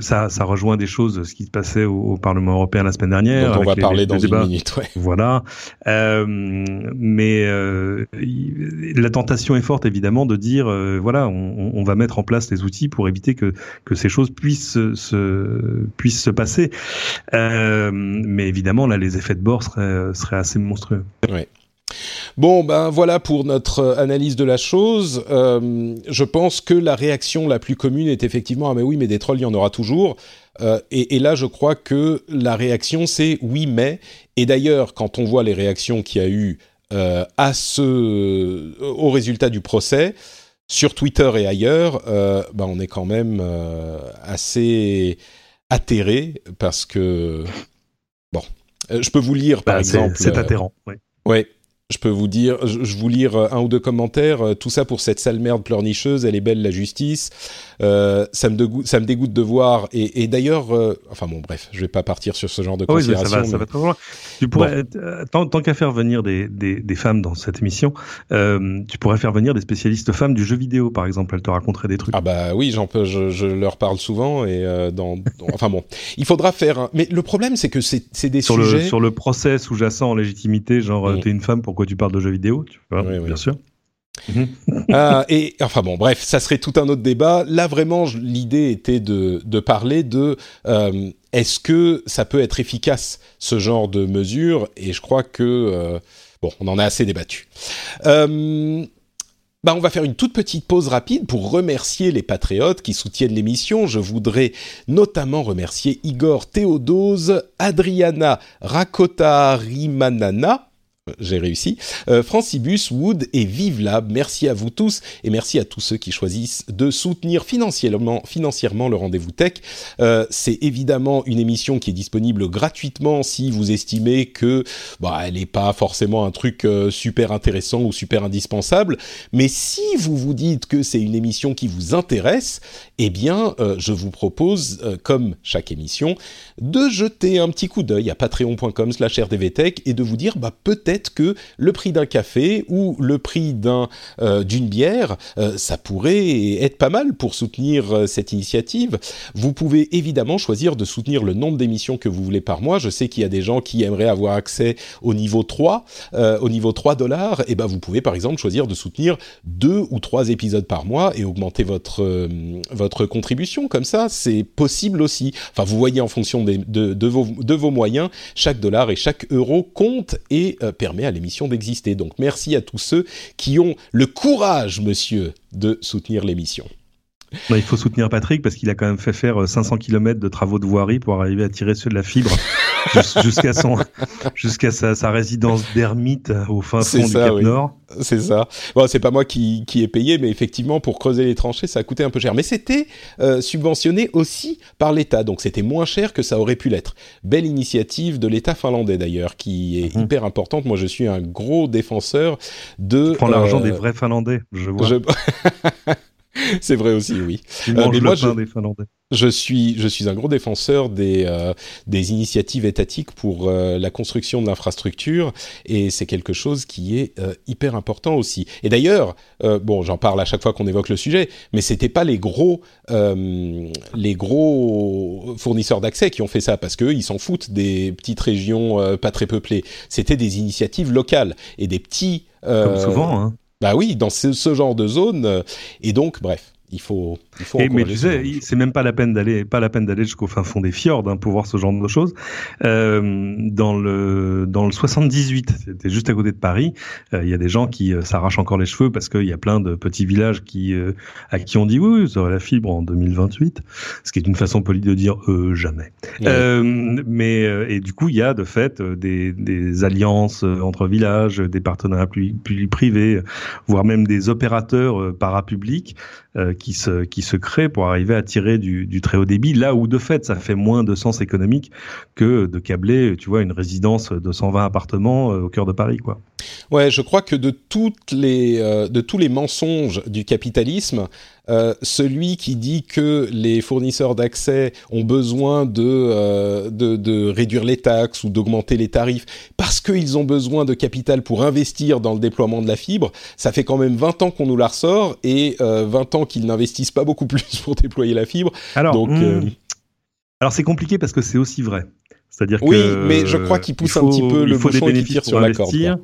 ça, ça rejoint des choses, ce qui se passait au, au Parlement européen la semaine dernière. Dont on va les, parler les dans débats. une minute. Ouais. Voilà. Euh, mais euh, la tentation est forte, évidemment, de dire, euh, voilà, on, on, va mettre en place les outils pour éviter que, que ces choses puissent se, puissent se passer. Euh, mais évidemment, là, les effets de bord seraient, assez monstrueux. Bon, ben voilà pour notre analyse de la chose. Euh, je pense que la réaction la plus commune est effectivement ah mais oui, mais des trolls il y en aura toujours. Euh, et, là, je crois que la réaction c'est oui, mais. Et d'ailleurs, quand on voit les réactions qu'il y a eu euh, à ce, au résultat du procès, sur Twitter et ailleurs, euh, bah on est quand même euh, assez atterré parce que bon, euh, je peux vous lire par bah, exemple. C'est atterrant. Oui. Ouais, je peux vous dire, je, je, vous lire un ou deux commentaires. Tout ça pour cette sale merde pleurnicheuse. Elle est belle la justice. Euh, ça me dégoûte, ça me dégoûte de voir. Et, et d'ailleurs, euh, enfin bon, bref, je vais pas partir sur ce genre de considération. Oui, ça va, mais... ça va trop loin. Tu pourrais, bon. Euh, tant, tant qu'à faire venir des, des, des, femmes dans cette émission, euh, tu pourrais faire venir des spécialistes femmes du jeu vidéo, par exemple. Elles te raconteraient des trucs. Ah bah oui, j'en peux, je, je, leur parle souvent et dans, dans enfin bon, il faudra faire. Un... Mais le problème, c'est que c'est des sur sujets le, sur le procès sous-jacent en légitimité, genre mmh. t'es une femme, pourquoi tu parles de jeux vidéo tu vois, oui, bien oui. sûr. ah, et enfin bon, bref, ça serait tout un autre débat. Là, vraiment, l'idée était de, de, parler de euh, est-ce que ça peut être efficace ce genre de mesure? Et je crois que euh, bon, on en a assez débattu. Euh, bah, on va faire une toute petite pause rapide pour remercier les patriotes qui soutiennent l'émission. Je voudrais notamment remercier Igor Théodose, Adriana Rakota Rimanana, j'ai réussi. Euh, Francibus, Wood et Vive merci à vous tous et merci à tous ceux qui choisissent de soutenir financièrement, le rendez-vous tech. Euh, c'est évidemment une émission qui est disponible gratuitement si vous estimez que bah, elle n'est pas forcément un truc euh, super intéressant ou super indispensable. Mais si vous vous dites que c'est une émission qui vous intéresse, eh bien, je vous propose, comme chaque émission, de jeter un petit coup d'œil à patreon.com/rdvtech et de vous dire, bah peut-être que le prix d'un café ou le prix d'un euh, d'une bière, euh, ça pourrait être pas mal pour soutenir euh, cette initiative. Vous pouvez évidemment choisir de soutenir le nombre d'émissions que vous voulez par mois. Je sais qu'il y a des gens qui aimeraient avoir accès au niveau 3, au niveau 3 dollars. Et eh ben vous pouvez par exemple choisir de soutenir deux ou trois épisodes par mois et augmenter votre votre contribution comme ça. C'est possible aussi. Enfin, vous voyez en fonction de, de, vos, de vos moyens, chaque dollar et chaque euro compte et permet à l'émission d'exister. Donc merci à tous ceux qui ont le courage, monsieur, de soutenir l'émission. il faut soutenir Patrick parce qu'il a quand même fait faire 500 km de travaux de voirie pour arriver à tirer sur de la fibre jusqu'à son jusqu'à sa, résidence d'ermite au fin fond du Cap Nord. C'est ça. Bon, c'est pas moi qui, qui ai payé, mais effectivement, pour creuser les tranchées, ça a coûté un peu cher. Mais c'était euh, subventionné aussi par l'État, donc c'était moins cher que ça aurait pu l'être. Belle initiative de l'État finlandais d'ailleurs, qui est mhm. hyper importante. Moi, je suis un gros défenseur de. Prends l'argent euh, des vrais Finlandais, je vois. c'est vrai aussi, oui. Euh, mais moi, je, je, suis, je suis un gros défenseur des, euh, des initiatives étatiques pour euh, la construction de l'infrastructure, et c'est quelque chose qui est hyper important aussi. Et d'ailleurs, bon, j'en parle à chaque fois qu'on évoque le sujet, mais c'était pas les gros, les gros fournisseurs d'accès qui ont fait ça, parce qu'eux, ils s'en foutent des petites régions pas très peuplées. C'était des initiatives locales et des petits. Comme souvent, hein. Bah oui, dans ce, ce genre de zone. Euh, et donc, bref, il faut, il faut. Et, mais tu sais, c'est même pas la peine d'aller, pas la peine d'aller jusqu'au fin fond des fjords hein, pour voir ce genre de choses. Euh, dans le dans le 78, c'était juste à côté de Paris. Euh, il y a des gens qui euh, s'arrachent encore les cheveux parce qu'il y a plein de petits villages qui euh, à qui on dit oui, oui, vous aurez la fibre en 2028, ce qui est une façon polie de dire jamais. mais et du coup, il y a de fait des, des alliances entre villages, des partenariats plus, plus privés, voire même des opérateurs parapublics qui se qui se crée pour arriver à tirer du, du, très haut débit là où de fait ça fait moins de sens économique que de câbler tu vois une résidence de 120 appartements euh, au cœur de Paris quoi. Ouais, je crois que de toutes les euh, de tous les mensonges du capitalisme, euh, celui qui dit que les fournisseurs d'accès ont besoin de, euh, de, de réduire les taxes ou d'augmenter les tarifs parce qu'ils ont besoin de capital pour investir dans le déploiement de la fibre, ça fait quand même 20 ans qu'on nous la ressort et 20 ans qu'ils n'investissent pas beaucoup plus pour déployer la fibre. Alors, Donc, hmm. alors c'est compliqué parce que c'est aussi vrai. C'est-à-dire oui, mais je crois qu'il pousse un petit peu le bouchon et qu'il sur la corde.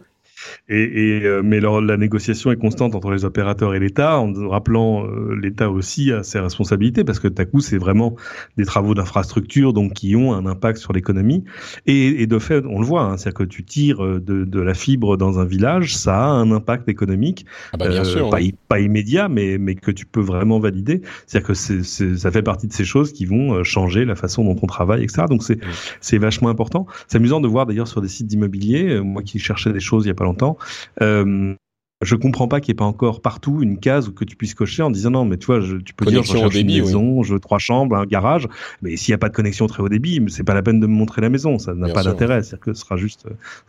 Et, et euh, mais la négociation est constante entre les opérateurs et l'État, en rappelant euh, l'État aussi à ses responsabilités, parce que coup, c'est vraiment des travaux d'infrastructure donc qui ont un impact sur l'économie. Et, et, de fait, on le voit, hein, c'est-à-dire que tu tires euh, de, de, la fibre dans un village, ça a un impact économique, ah bah bien sûr, pas, pas, immédiat, mais, mais que tu peux vraiment valider. C'est-à-dire que c'est, ça fait partie de ces choses qui vont changer la façon dont on travaille, etc. Donc c'est, c'est vachement important. C'est amusant de voir d'ailleurs sur des sites d'immobilier, moi qui cherchais des choses il y a pas longtemps, euh, je comprends pas qu'il n'y ait pas encore partout une case que tu puisses cocher en disant non, mais tu vois, je, tu peux dire je cherche une maison, je veux trois chambres, un garage, mais s'il n'y a pas de connexion très haut débit, c'est pas la peine de me montrer la maison, ça n'a pas d'intérêt, c'est-à-dire que ce sera juste,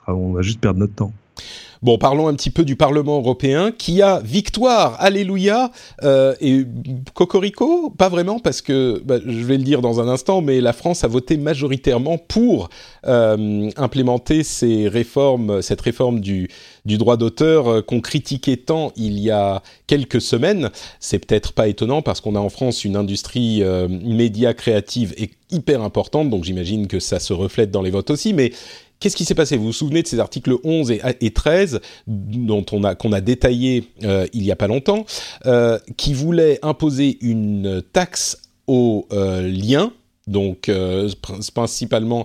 on va juste perdre notre temps. Bon, parlons un petit peu du Parlement européen qui a victoire, alléluia, euh, et cocorico, pas vraiment parce que, bah, je vais le dire dans un instant, mais la France a voté majoritairement pour euh, implémenter ces réformes, cette réforme du, du droit d'auteur euh, qu'on critiquait tant il y a quelques semaines. C'est peut-être pas étonnant parce qu'on a en France une industrie euh, média créative hyper importante, donc j'imagine que ça se reflète dans les votes aussi, mais Qu'est-ce qui s'est passé? Vous vous souvenez de ces articles 11 et, 13 dont on a qu'on a détaillé euh, il y a pas longtemps, euh, qui voulaient imposer une taxe aux euh, liens donc principalement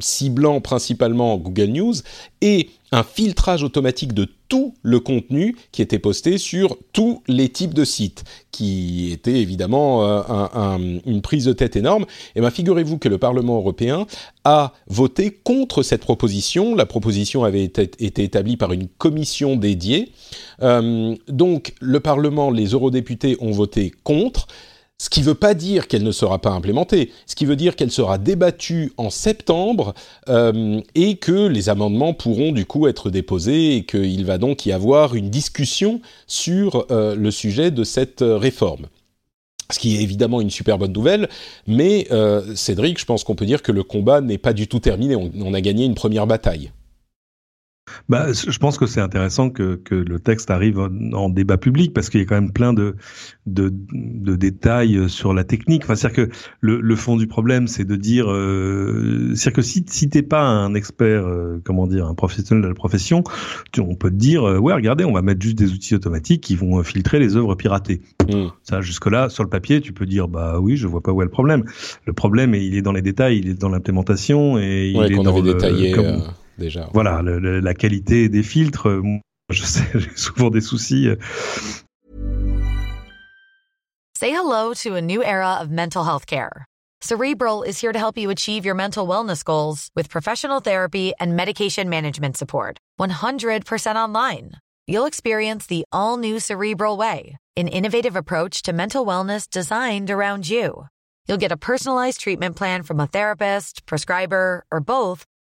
ciblant principalement Google News et un filtrage automatique de tout le contenu qui était posté sur tous les types de sites, qui était évidemment euh, une prise de tête énorme. Et bien, figurez-vous que le Parlement européen a voté contre cette proposition. La proposition avait été, établie par une commission dédiée. Euh, donc, le Parlement, les eurodéputés ont voté contre. Ce qui ne veut pas dire qu'elle ne sera pas implémentée, ce qui veut dire qu'elle sera débattue en septembre euh, et que les amendements pourront du coup être déposés et qu'il va donc y avoir une discussion sur euh, le sujet de cette euh, réforme. Ce qui est évidemment une super bonne nouvelle, mais Cédric, je pense qu'on peut dire que le combat n'est pas du tout terminé, on a gagné une première bataille. Bah, je pense que c'est intéressant que, que, le texte arrive en, débat public parce qu'il y a quand même plein de, de, de détails sur la technique. Enfin, c'est-à-dire que le, le, fond du problème, c'est de dire, euh, c'est-à-dire que si, si t'es pas un expert, euh, comment dire, un professionnel de la profession, on peut te dire, euh, ouais, regardez, on va mettre juste des outils automatiques qui vont filtrer les œuvres piratées. Mmh. Ça, jusque-là, sur le papier, tu peux dire, bah oui, je vois pas où est le problème. Le problème, il est dans les détails, il est dans l'implémentation et il est dans le, détaillé, déjà. Voilà, le, le, la qualité des filtres, euh, je sais, j'ai souvent des soucis. Euh. Say hello to a new era of mental health care. Cerebral is here to help you achieve your mental wellness goals with professional therapy and medication management support. 100% online. You'll experience the all new Cerebral Way, an innovative approach to mental wellness designed around you. You'll get a personalized treatment plan from a therapist, prescriber, or both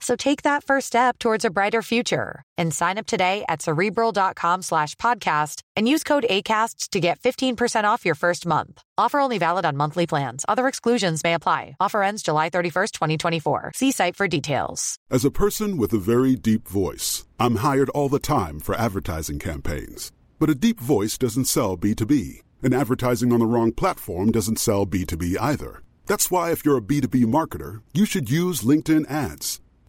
So take that first step towards a brighter future and sign up today at cerebral.com slash podcast and use code ACasts to get 15% off your first month. Offer only valid on monthly plans. Other exclusions may apply. Offer ends July 31st, 2024. See site for details. As a person with a very deep voice, I'm hired all the time for advertising campaigns. But a deep voice doesn't sell B2B, and advertising on the wrong platform doesn't sell B2B either. That's why if you're a B2B marketer, you should use LinkedIn ads.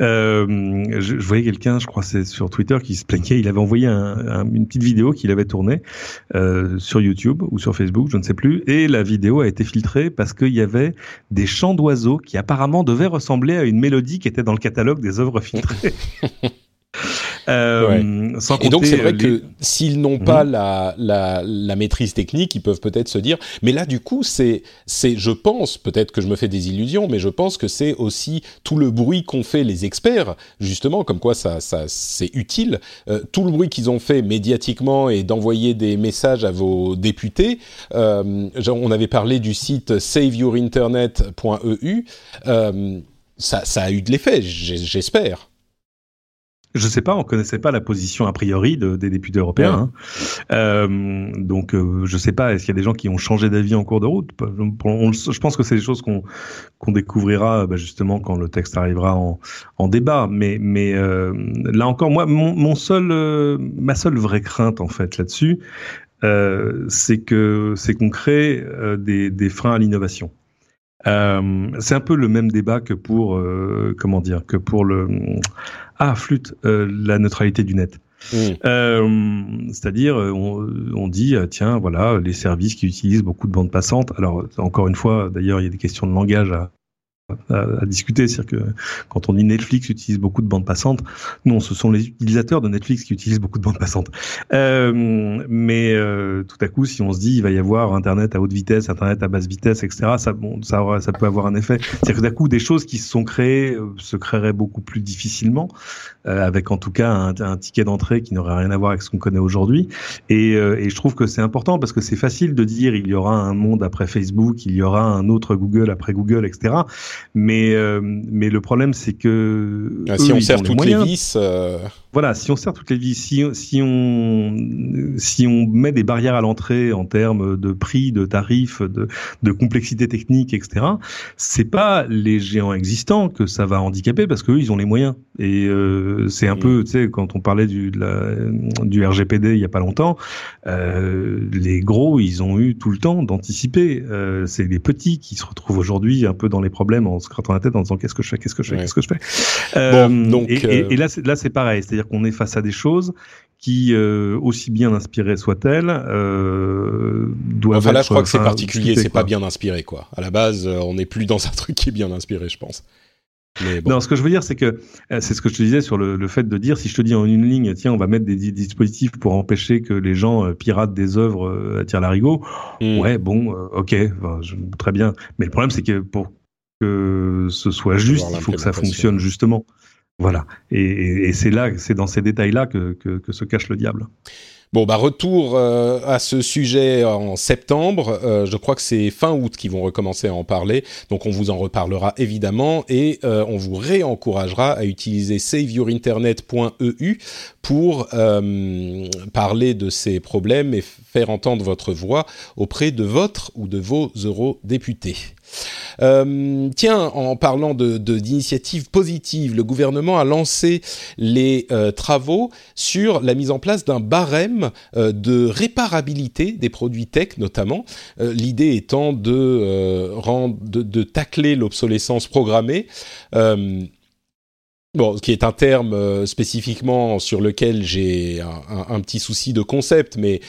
Euh, je, je, voyais quelqu'un, je crois c'est sur Twitter, qui se plaignait. Il avait envoyé un, un, une petite vidéo qu'il avait tournée euh, sur YouTube ou sur Facebook, je ne sais plus, et la vidéo a été filtrée parce qu'il y avait des chants d'oiseaux qui apparemment devaient ressembler à une mélodie qui était dans le catalogue des œuvres filtrées. Euh, sans et donc c'est vrai que s'ils n'ont pas mhm. la, la, la, maîtrise technique, ils peuvent peut-être se dire. Mais là, du coup, c'est, c'est, je pense, peut-être que je me fais des illusions, mais je pense que c'est aussi tout le bruit qu'ont fait les experts, justement, comme quoi ça, ça c'est utile. Euh, tout le bruit qu'ils ont fait médiatiquement et d'envoyer des messages à vos députés. Euh, on avait parlé du site saveyourinternet.eu. Euh, ça, ça a eu de l'effet, j'espère. Je sais pas, on connaissait pas la position a priori de, des députés européens. Hein. Euh, donc, euh, je sais pas, est-ce qu'il y a des gens qui ont changé d'avis en cours de route? Je pense que c'est des choses qu'on qu'on découvrira bah, justement quand le texte arrivera en, en débat. Mais, mais euh, là encore, moi, mon, mon seul, euh, ma seule vraie crainte en fait là-dessus, euh, c'est que c'est qu'on crée des, des freins à l'innovation. Euh, c'est un peu le même débat que pour euh, comment dire que pour le ah flûte euh, la neutralité du net. Mmh. Euh, c'est-à-dire, on, on, dit, tiens, voilà, les services qui utilisent beaucoup de bandes passantes. Alors, encore une fois, d'ailleurs, il y a des questions de langage à, à, discuter. C'est-à-dire que quand on dit Netflix utilise beaucoup de bandes passantes, non, ce sont les utilisateurs de Netflix qui utilisent beaucoup de bandes passantes. Euh, mais euh, tout à coup, si on se dit il va y avoir Internet à haute vitesse, Internet à basse vitesse, etc., ça, bon, ça, ça peut avoir un effet. C'est-à-dire que d'un coup, des choses qui se sont créées euh, se créeraient beaucoup plus difficilement, euh, avec en tout cas un, un ticket d'entrée qui n'aurait rien à voir avec ce qu'on connaît aujourd'hui. Et, euh, et je trouve que c'est important parce que c'est facile de dire il y aura un monde après Facebook, il y aura un autre Google après Google, etc. Mais, euh, mais le problème, c'est que. Ah, si on sert toutes les vis. Euh, voilà, si on sert toutes les vis, si, si, on, si on met des barrières à l'entrée en termes de prix, de tarifs, de, de complexité technique, etc., c'est pas les géants existants que ça va handicaper parce qu'eux, ils ont les moyens. Et euh, c'est un mm. peu, tu sais, quand on parlait du, de la, du RGPD il y a pas longtemps, euh, les gros, ils ont eu tout le temps d'anticiper. Euh, c'est les petits qui se retrouvent aujourd'hui un peu dans les problèmes en se grattant la tête en disant qu'est-ce que je fais, qu'est-ce que je fais, qu'est-ce que je fais? Euh, bon, donc, et, et, et, là, là, c'est pareil. C'est-à-dire qu'on est face à des choses qui, euh, aussi bien inspirées soient-elles, euh, doivent enfin, là, je crois que c'est particulier, c'est pas bien inspiré, quoi. À la base, euh, on n'est plus dans un truc qui est bien inspiré, je pense. Mais bon. Non, ce que je veux dire, c'est que euh, c'est ce que je te disais sur le, le, fait de dire, si je te dis en une ligne, tiens, on va mettre des, dispositifs pour empêcher que les gens euh, piratent des œuvres euh, à tir larigot, mm. ouais, bon, euh, ok, je, très bien. Mais le problème, c'est que pour que ce soit juste, il faut que ça fonctionne justement. Voilà. Et, et, et c'est là, c'est dans ces détails-là que, que, que, se cache le diable. Bon, bah retour euh, à ce sujet en septembre. Euh, je crois que c'est fin août qu'ils vont recommencer à en parler. Donc on vous en reparlera évidemment et euh, on vous réencouragera à utiliser saveyourinternet.eu pour parler de ces problèmes et faire entendre votre voix auprès de votre ou de vos eurodéputés. Euh, tiens, en parlant de d'initiatives positives, le gouvernement a lancé les euh, travaux sur la mise en place d'un barème euh, de réparabilité des produits tech, notamment. L'idée étant de, tacler l'obsolescence programmée. Bon, qui est un terme spécifiquement sur lequel j'ai un, petit souci de concept, mais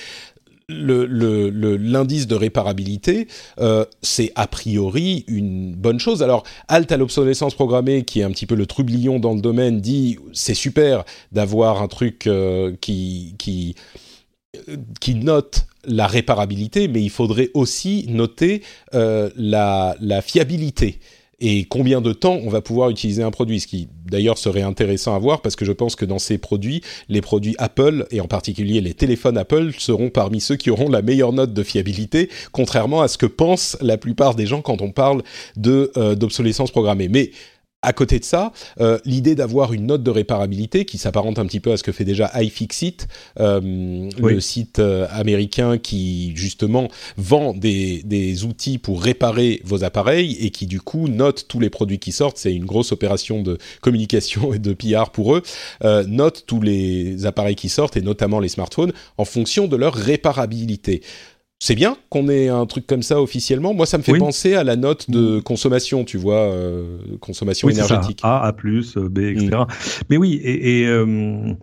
l'indice de réparabilité, euh, c'est a priori une bonne chose. Alors, Alt à l'obsolescence programmée, qui est un petit peu le trublion dans le domaine, dit c'est super d'avoir un truc euh, qui, qui, qui note la réparabilité, mais il faudrait aussi noter euh, la, la fiabilité et combien de temps on va pouvoir utiliser un produit, ce qui d'ailleurs serait intéressant à voir parce que je pense que dans ces produits, les produits Apple et en particulier les téléphones Apple seront parmi ceux qui auront la meilleure note de fiabilité, contrairement à ce que pensent la plupart des gens quand on parle de euh, d'obsolescence programmée. Mais à côté de ça, euh, l'idée d'avoir une note de réparabilité qui s'apparente un petit peu à ce que fait déjà iFixit, euh, oui. le site euh, américain qui justement vend des, des, outils pour réparer vos appareils et qui du coup note tous les produits qui sortent. C'est une grosse opération de communication et de PR pour eux. Euh, note tous les appareils qui sortent et notamment les smartphones en fonction de leur réparabilité c'est bien qu'on ait un truc comme ça officiellement. Moi, ça me fait oui. penser à la note de consommation, tu vois, euh, consommation oui, énergétique. A, A+, B, etc. Mm. Mais oui, et, et euh,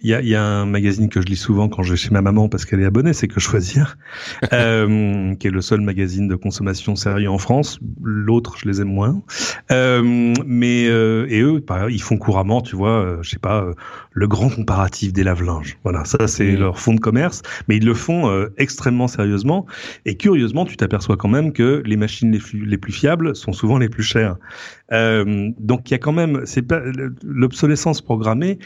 il y a, y a, un magazine que je lis souvent quand je vais chez ma maman parce qu'elle est abonnée, c'est que choisir, euh, qui est le seul magazine de consommation sérieux en France. L'autre, je les aime moins. Euh, mais euh, et eux, pareil, ils font couramment, tu vois, euh, je sais pas, euh, le grand comparatif des lave-linges. Voilà, ça c'est mmh. leur fond de commerce, mais ils le font euh, extrêmement sérieusement. Et curieusement, tu t'aperçois quand même que les machines les, les plus fiables sont souvent les plus chères. Euh, donc il y a quand même, c'est pas l'obsolescence programmée.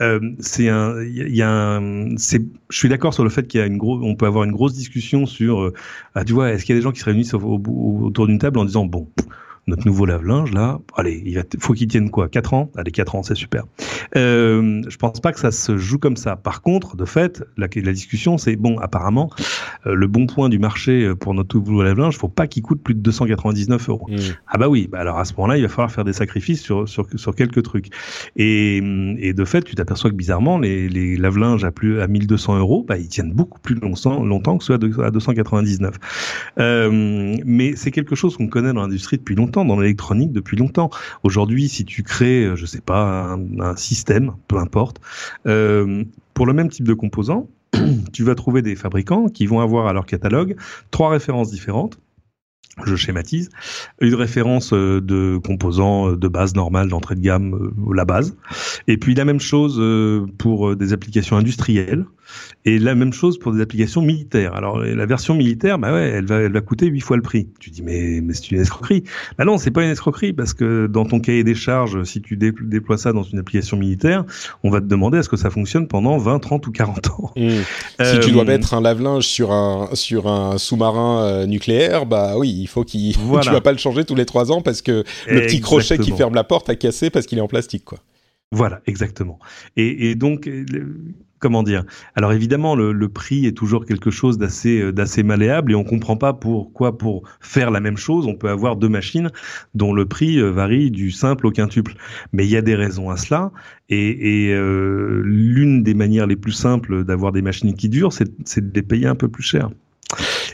Euh, c'est un, il y a un, c'est, je suis d'accord sur le fait qu'il y a une grosse, on peut avoir une grosse discussion sur, euh, ah, tu vois, est-ce qu'il y a des gens qui se réunissent au, au, autour d'une table en disant bon notre nouveau lave-linge là, allez, il va faut qu'il tienne quoi 4 ans? Allez, 4 ans, c'est super. Euh, je pense pas que ça se joue comme ça. Par contre, de fait, la, la discussion, c'est bon, apparemment, euh, le bon point du marché pour notre nouveau lave-linge, faut pas qu'il coûte plus de 299 euros. Mmh. Ah bah oui, bah alors à ce moment-là, il va falloir faire des sacrifices sur sur, sur quelques trucs. Et, et de fait, tu t'aperçois que bizarrement, les, les lave-linges à plus à 1200 euros, bah ils tiennent beaucoup plus longtemps, longtemps que ceux à 299. Euh, mais c'est quelque chose qu'on connaît dans l'industrie depuis longtemps, dans l'électronique depuis longtemps. Aujourd'hui, si tu crées, je sais pas, un, un système, peu importe, euh, pour le même type de composant, tu vas trouver des fabricants qui vont avoir à leur catalogue trois références différentes je schématise, une référence euh, de composants euh, de base normale d'entrée de gamme, euh, la base. Et puis la même chose pour des applications industrielles et la même chose pour des applications militaires. Alors la version militaire, bah ouais, elle va, elle va coûter huit fois le prix. Tu dis mais, mais c'est une escroquerie. Bah non, c'est pas une escroquerie parce que dans ton cahier des charges, si tu déploies ça dans une application militaire, on va te demander est-ce que ça fonctionne pendant 20, 30 ou 40 ans. Mmh. si tu dois mettre un lave-linge sur un sur un sous-marin nucléaire, bah oui, il faut qu'il voilà. tu vas pas le changer tous les trois ans parce que le petit crochet qui ferme la porte a cassé parce qu'il est en plastique quoi. Voilà, exactement. Et, et donc, comment dire? Alors évidemment, le, le, prix est toujours quelque chose d'assez d'assez malléable et on comprend pas pourquoi pour faire la même chose, on peut avoir deux machines dont le prix varie du simple au quintuple. Mais il y a des raisons à cela et, et euh, l'une des manières les plus simples d'avoir des machines qui durent, c'est de les payer un peu plus cher.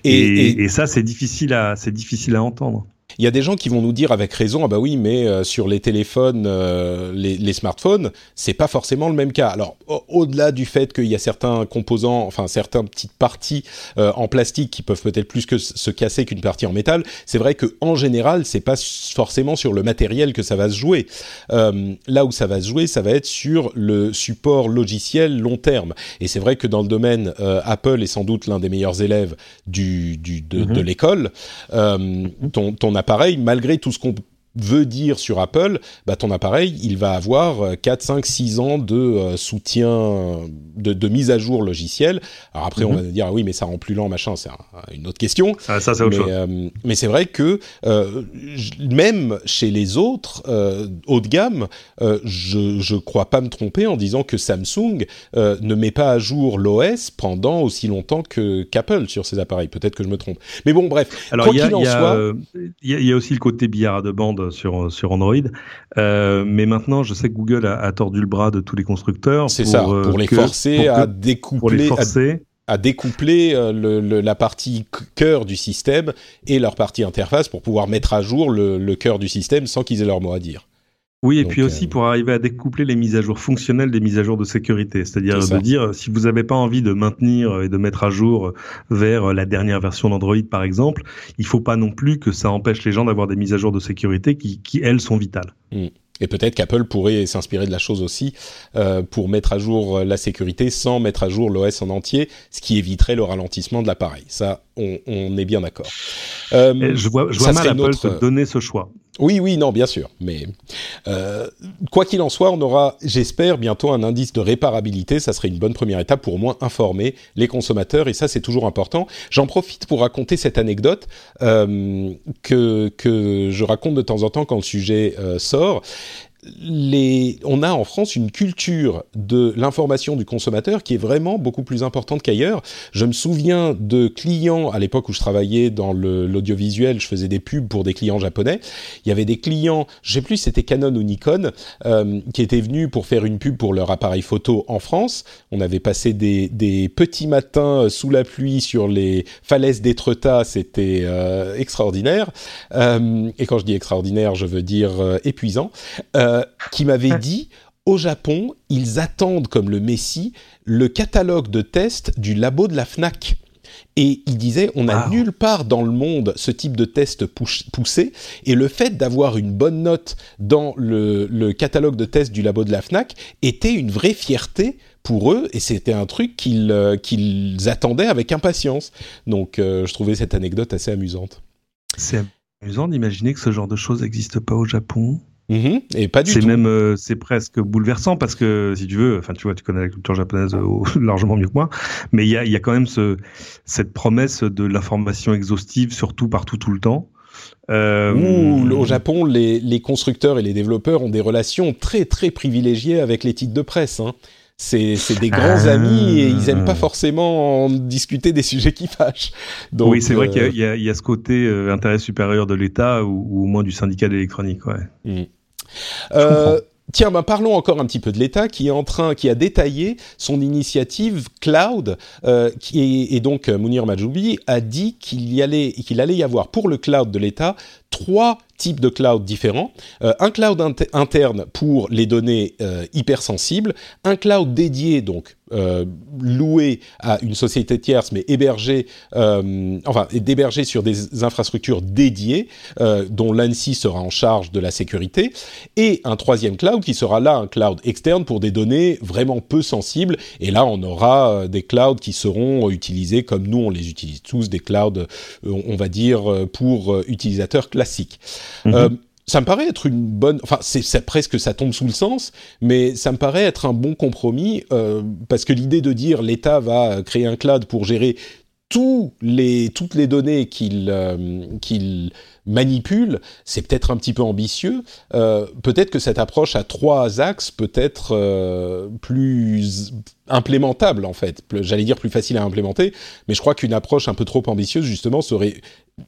Et, et, ça, c'est difficile à, c'est difficile à entendre. Il y a des gens qui vont nous dire avec raison, ah bah oui, mais euh, sur les téléphones, euh, les, les, smartphones, c'est pas forcément le même cas. Alors, au-delà du fait qu'il y a certains composants, enfin certaines petites parties euh, en plastique qui peuvent peut-être plus que se casser qu'une partie en métal, c'est vrai que en général, c'est pas forcément sur le matériel que ça va se jouer. là où ça va se jouer, ça va être sur le support logiciel long terme. Et c'est vrai que dans le domaine, Apple est sans doute l'un des meilleurs élèves du, du de, de mm-hmm. l'école. ton, ton appareil, malgré tout ce qu'on veut dire sur Apple, bah, ton appareil, il va avoir 4, 5, 6 ans de euh, soutien, de, de, mise à jour logiciel. Alors après, on mhm. va dire, ah oui, mais ça rend plus lent, machin, c'est une autre question. Ah, ça, c'est autre mais, chose. Euh, mais c'est vrai que euh, même chez les autres euh, haut de gamme, euh, je je crois pas me tromper en disant que Samsung ne met pas à jour l'OS pendant aussi longtemps qu'Apple sur ses appareils. Peut-être que je me trompe. Mais bon, bref. Alors, il y, y, y, a aussi le côté billard de bande sur, sur Android. Euh, mais maintenant, je sais que Google a, a, tordu le bras de tous les constructeurs. C'est ça, euh, pour les que, forcer pour à découpler. Pour les forcer. À, à découpler euh, le, le, la partie cœur du système et leur partie interface pour pouvoir mettre à jour le, le cœur du système sans qu'ils aient leur mot à dire. Oui, et Donc, puis aussi euh... pour arriver à découpler les mises à jour fonctionnelles des mises à jour de sécurité. C'est-à-dire de dire, si vous n'avez pas envie de maintenir et de mettre à jour vers la dernière version d'Android, par exemple, il faut pas non plus que ça empêche les gens d'avoir des mises à jour de sécurité qui, qui elles, sont vitales. Mmh. Et peut-être qu'Apple pourrait s'inspirer de la chose aussi euh, pour mettre à jour la sécurité sans mettre à jour l'OS en entier, ce qui éviterait le ralentissement de l'appareil. Ça, on, on, est bien d'accord. Euh, je vois, je vois mal Apple se donner ce choix. Oui, oui, non, bien sûr. Mais euh, quoi qu'il en soit, on aura, j'espère, bientôt un indice de réparabilité. Ça serait une bonne première étape pour au moins informer les consommateurs. Et ça, c'est toujours important. J'en profite pour raconter cette anecdote euh, que, que je raconte de temps en temps quand le sujet euh, sort les, on a en France une culture de l'information du consommateur qui est vraiment beaucoup plus importante qu'ailleurs. Je me souviens de clients à l'époque où je travaillais dans l'audiovisuel, je faisais des pubs pour des clients japonais. Il y avait des clients, je sais plus si c'était Canon ou Nikon, euh, qui étaient venus pour faire une pub pour leur appareil photo en France. On avait passé des, petits matins sous la pluie sur les falaises d'Étretat, c'était euh, extraordinaire. Euh, et quand je dis extraordinaire, je veux dire épuisant. Qui m'avait dit au Japon, ils attendent comme le Messie le catalogue de tests du labo de la Fnac. Et il disait, on n'a wow. nulle part dans le monde ce type de test poussé, et le fait d'avoir une bonne note dans le, le, catalogue de tests du labo de la FNAC était une vraie fierté pour eux, et c'était un truc qu'ils euh, attendaient avec impatience. Donc euh, je trouvais cette anecdote assez amusante. C'est amusant d'imaginer que ce genre de choses n'existe pas au Japon. Mmh, et pas du c'est même euh, c'est presque bouleversant parce que si tu veux enfin tu vois tu connais la culture japonaise euh, largement mieux que moi mais il y a il y a quand même ce cette promesse de l'information exhaustive surtout partout tout le temps euh, Ouh, au Japon, les, les, constructeurs et les développeurs ont des relations très très privilégiées avec les titres de presse. Hein. C'est, des grands ah. amis et ils aiment pas forcément en discuter des sujets qui fâchent. Donc, oui, c'est euh... vrai qu'il y a, il y, a, il y a ce côté euh, intérêt supérieur de l'État ou, ou, au moins du syndicat d'électronique. Ouais. Mmh. Euh, tiens, ben parlons encore un petit peu de l'État qui est en train, qui a détaillé son initiative cloud, euh, qui est, et donc Mounir Majoubi a dit qu'il y allait, qu'il allait y avoir pour le cloud de l'État trois types de cloud différents. Euh, un cloud interne pour les données euh, hyper sensibles, un cloud dédié donc euh, loué à une société tierce, mais hébergé, enfin, d'héberger sur des infrastructures dédiées, dont l'ANSI sera en charge de la sécurité, et un troisième cloud qui sera là un cloud externe pour des données vraiment peu sensibles. Et là, on aura des clouds qui seront utilisés comme nous, on les utilise tous, des clouds, on va dire, pour utilisateurs classiques. Mm-hmm ça me paraît être une bonne. Enfin, c'est presque ça tombe sous le sens, mais ça me paraît être un bon compromis euh, parce que l'idée de dire l'État va créer un cloud pour gérer tous les, toutes les données qu'il euh, manipule, c'est peut-être un petit peu ambitieux. Euh, peut-être que cette approche à trois axes peut être euh, plus implémentable en fait. J'allais dire plus facile à implémenter, mais je crois qu'une approche un peu trop ambitieuse justement serait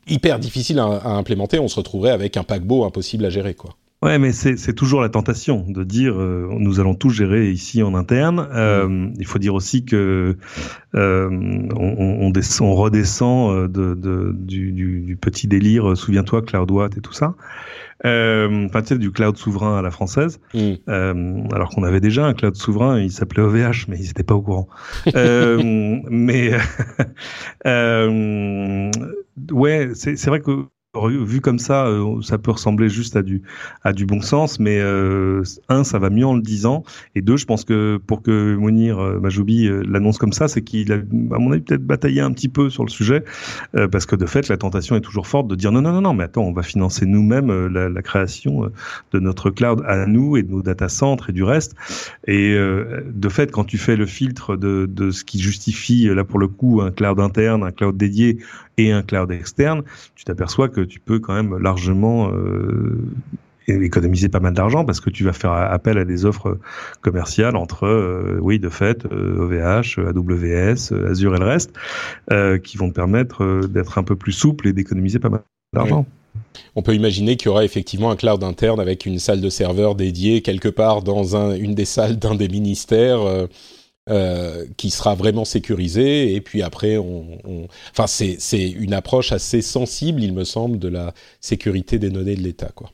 hyper difficile à, à implémenter. On se retrouverait avec un paquebot impossible à gérer quoi. Ouais, mais c'est toujours la tentation de dire euh, nous allons tout gérer ici en interne. Euh, il faut dire aussi que euh, on, on, descend, on, redescend euh, de, de du, du, du, petit délire. Souviens-toi, CloudWatt et tout ça. Euh, enfin, tu sais, du cloud souverain à la française. Mm. alors qu'on avait déjà un cloud souverain, il s'appelait OVH, mais ils n'étaient pas au courant. mais ouais, c'est vrai que vu comme ça, euh, ça peut ressembler juste à du à du bon sens, mais euh, un, ça va mieux en le disant, et deux, je pense que pour que Mounir euh, Majoubi l'annonce comme ça, c'est qu'il a, à mon avis, peut-être bataillé un petit peu sur le sujet, parce que de fait, la tentation est toujours forte de dire non, non, non, non, mais attends, on va financer nous-mêmes la, la, création de notre cloud à nous et de nos data centres et du reste, et de fait, quand tu fais le filtre de de ce qui justifie là pour le coup un cloud interne, un cloud dédié et un cloud externe, tu t'aperçois que tu peux quand même largement euh, économiser pas mal d'argent parce que tu vas faire appel à des offres commerciales entre, euh, oui, de fait, OVH, euh, AWS, Azure et le reste, qui vont te permettre d'être un peu plus souple et d'économiser pas mal d'argent. On peut imaginer qu'il y aura effectivement un cloud interne avec une salle de serveur dédiée quelque part dans un, une des salles d'un des ministères qui sera vraiment sécurisé. Et puis après, on, enfin, c'est une approche assez sensible, il me semble, de la sécurité des données de l'État, quoi.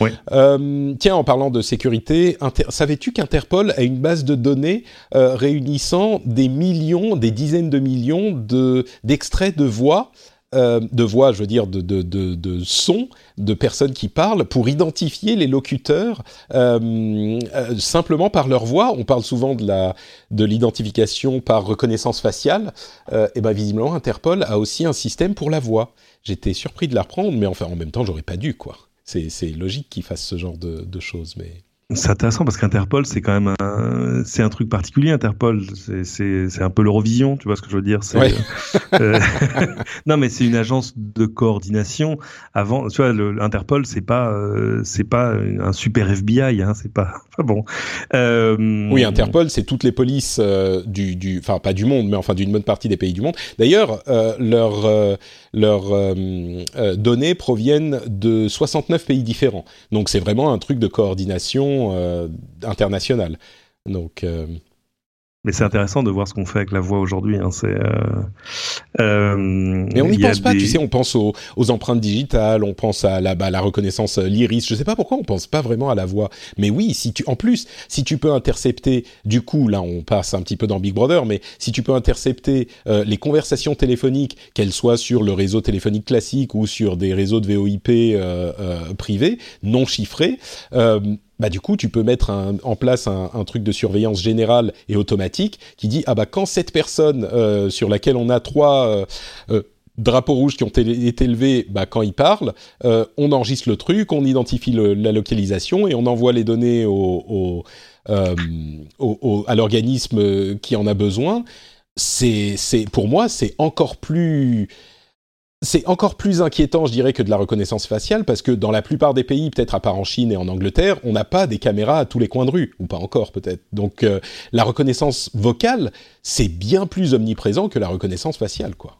Oui. Euh, tiens, en parlant de sécurité, savais-tu qu'Interpol a une base de données euh, réunissant des millions, des dizaines de millions de d'extraits de voix euh, de voix, je veux dire, de, de, de, sons de personnes qui parlent pour identifier les locuteurs euh, euh, simplement par leur voix. On parle souvent de la de l'identification par reconnaissance faciale. et ben visiblement, Interpol a aussi un système pour la voix. J'étais surpris de la reprendre, mais enfin en même temps, j'aurais pas dû quoi. C'est logique qu'ils fassent ce genre de, de choses, mais c'est intéressant parce qu'Interpol, c'est quand même un, c'est un truc particulier. Interpol, c'est, c'est, c'est un peu l'Eurovision, tu vois ce que je veux dire? C'est, euh, non, mais c'est une agence de coordination. Avant, tu vois, le, Interpol, c'est pas, euh, c'est pas un super FBI, hein, c'est pas bon. Euh, oui, Interpol, c'est toutes les polices euh, du, du, enfin pas du monde, mais enfin d'une bonne partie des pays du monde. D'ailleurs, euh, leurs données proviennent de 69 pays différents. Donc c'est vraiment un truc de coordination internationale. Donc mais c'est intéressant de voir ce qu'on fait avec la voix aujourd'hui. Hein. C'est, euh, euh, Mais on n'y pense pas, tu sais, on pense aux, aux, empreintes digitales, on pense à la, bah, la reconnaissance l'iris. Je sais pas pourquoi on pense pas vraiment à la voix. Mais oui, si tu, en plus, si tu peux intercepter, du coup, là, on passe un petit peu dans Big Brother, mais si tu peux intercepter euh, les conversations téléphoniques, qu'elles soient sur le réseau téléphonique classique ou sur des réseaux de VoIP euh, euh, privés, non chiffrés, bah du coup tu peux mettre en place un, truc de surveillance générale et automatique qui dit ah bah quand cette personne euh, sur laquelle on a trois euh, euh, drapeaux rouges qui ont été élevés, bah, quand il parle, on enregistre le truc, on identifie la localisation et on envoie les données au, à l'organisme qui en a besoin. C'est pour moi c'est encore plus c'est encore plus inquiétant, je dirais, que de la reconnaissance faciale, parce que dans la plupart des pays, peut-être à part en Chine et en Angleterre, on n'a pas des caméras à tous les coins de rue, ou pas encore peut-être. Donc euh, la reconnaissance vocale, c'est bien plus omniprésent que la reconnaissance faciale, quoi.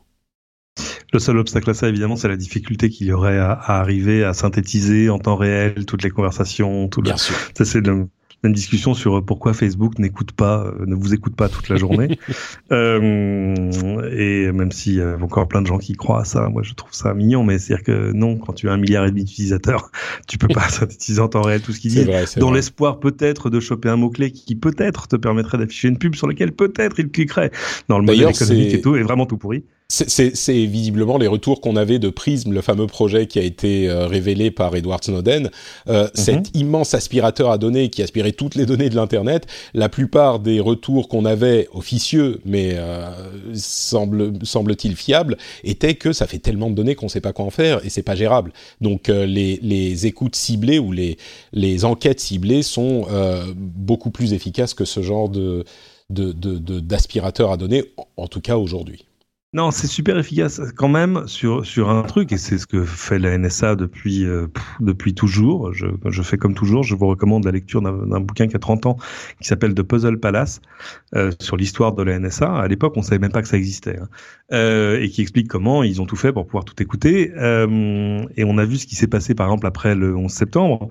Le seul obstacle à ça, évidemment, c'est la difficulté qu'il y aurait à, arriver à synthétiser en temps réel toutes les conversations. Tout Bien sûr. Ça, c'est le, une discussion sur pourquoi Facebook n'écoute pas, ne vous écoute pas toute la journée. et même s'il y a encore plein de gens qui croient à ça, moi je trouve ça mignon, mais c'est-à-dire que non, quand tu as un milliard et demi d'utilisateurs, tu peux pas synthétiser en temps réel tout ce qu'ils disent, dans l'espoir peut-être de choper un mot-clé qui peut-être te permettrait d'afficher une pub sur laquelle peut-être il cliquerait. Dans le modèle économique et tout est vraiment tout pourri. C'est visiblement les retours qu'on avait de Prism, le fameux projet qui a été euh, révélé par Edward Snowden. Euh, mhm. Cet immense aspirateur à données qui aspirait toutes les données de l'Internet, la plupart des retours qu'on avait officieux, mais euh, semble, semble-t-il fiables, étaient que ça fait tellement de données qu'on ne sait pas quoi en faire et c'est pas gérable. Donc euh, les, les, écoutes ciblées ou les, les enquêtes ciblées sont beaucoup plus efficaces que ce genre de d'aspirateur de, de, à données, en tout cas aujourd'hui. Non, c'est super efficace quand même sur sur un truc et c'est ce que fait la NSA depuis euh, depuis toujours. Je, je fais comme toujours, je vous recommande la lecture d'un bouquin qui a 30 ans qui s'appelle The Puzzle Palace euh, sur l'histoire de la NSA. À l'époque, on savait même pas que ça existait hein. euh, et qui explique comment ils ont tout fait pour pouvoir tout écouter. Et on a vu ce qui s'est passé par exemple après le 11 septembre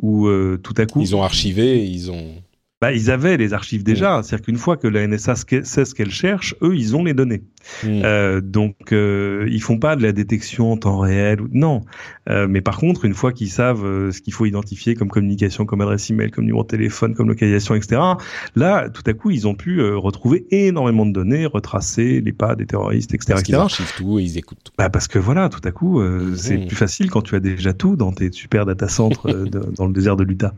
où tout à coup ils ont archivé, ils ont bah, ils avaient les archives déjà. C'est-à-dire qu'une fois que la NSA sait ce qu'elle cherche, eux, ils ont les données. Mm. Euh, donc, euh, ils font pas de la détection en temps réel. Non. Euh, mais par contre, une fois qu'ils savent euh, ce qu'il faut identifier comme communication, comme adresse email, comme numéro de téléphone, comme localisation, etc., là, tout à coup, ils ont pu euh, retrouver énormément de données, retracer les pas des terroristes, etc. Parce qu'ils archivent tout et ils écoutent tout. Bah, parce que voilà, tout à coup, c'est mm. plus facile quand tu as déjà tout dans tes super data centers dans le désert de l'Utah.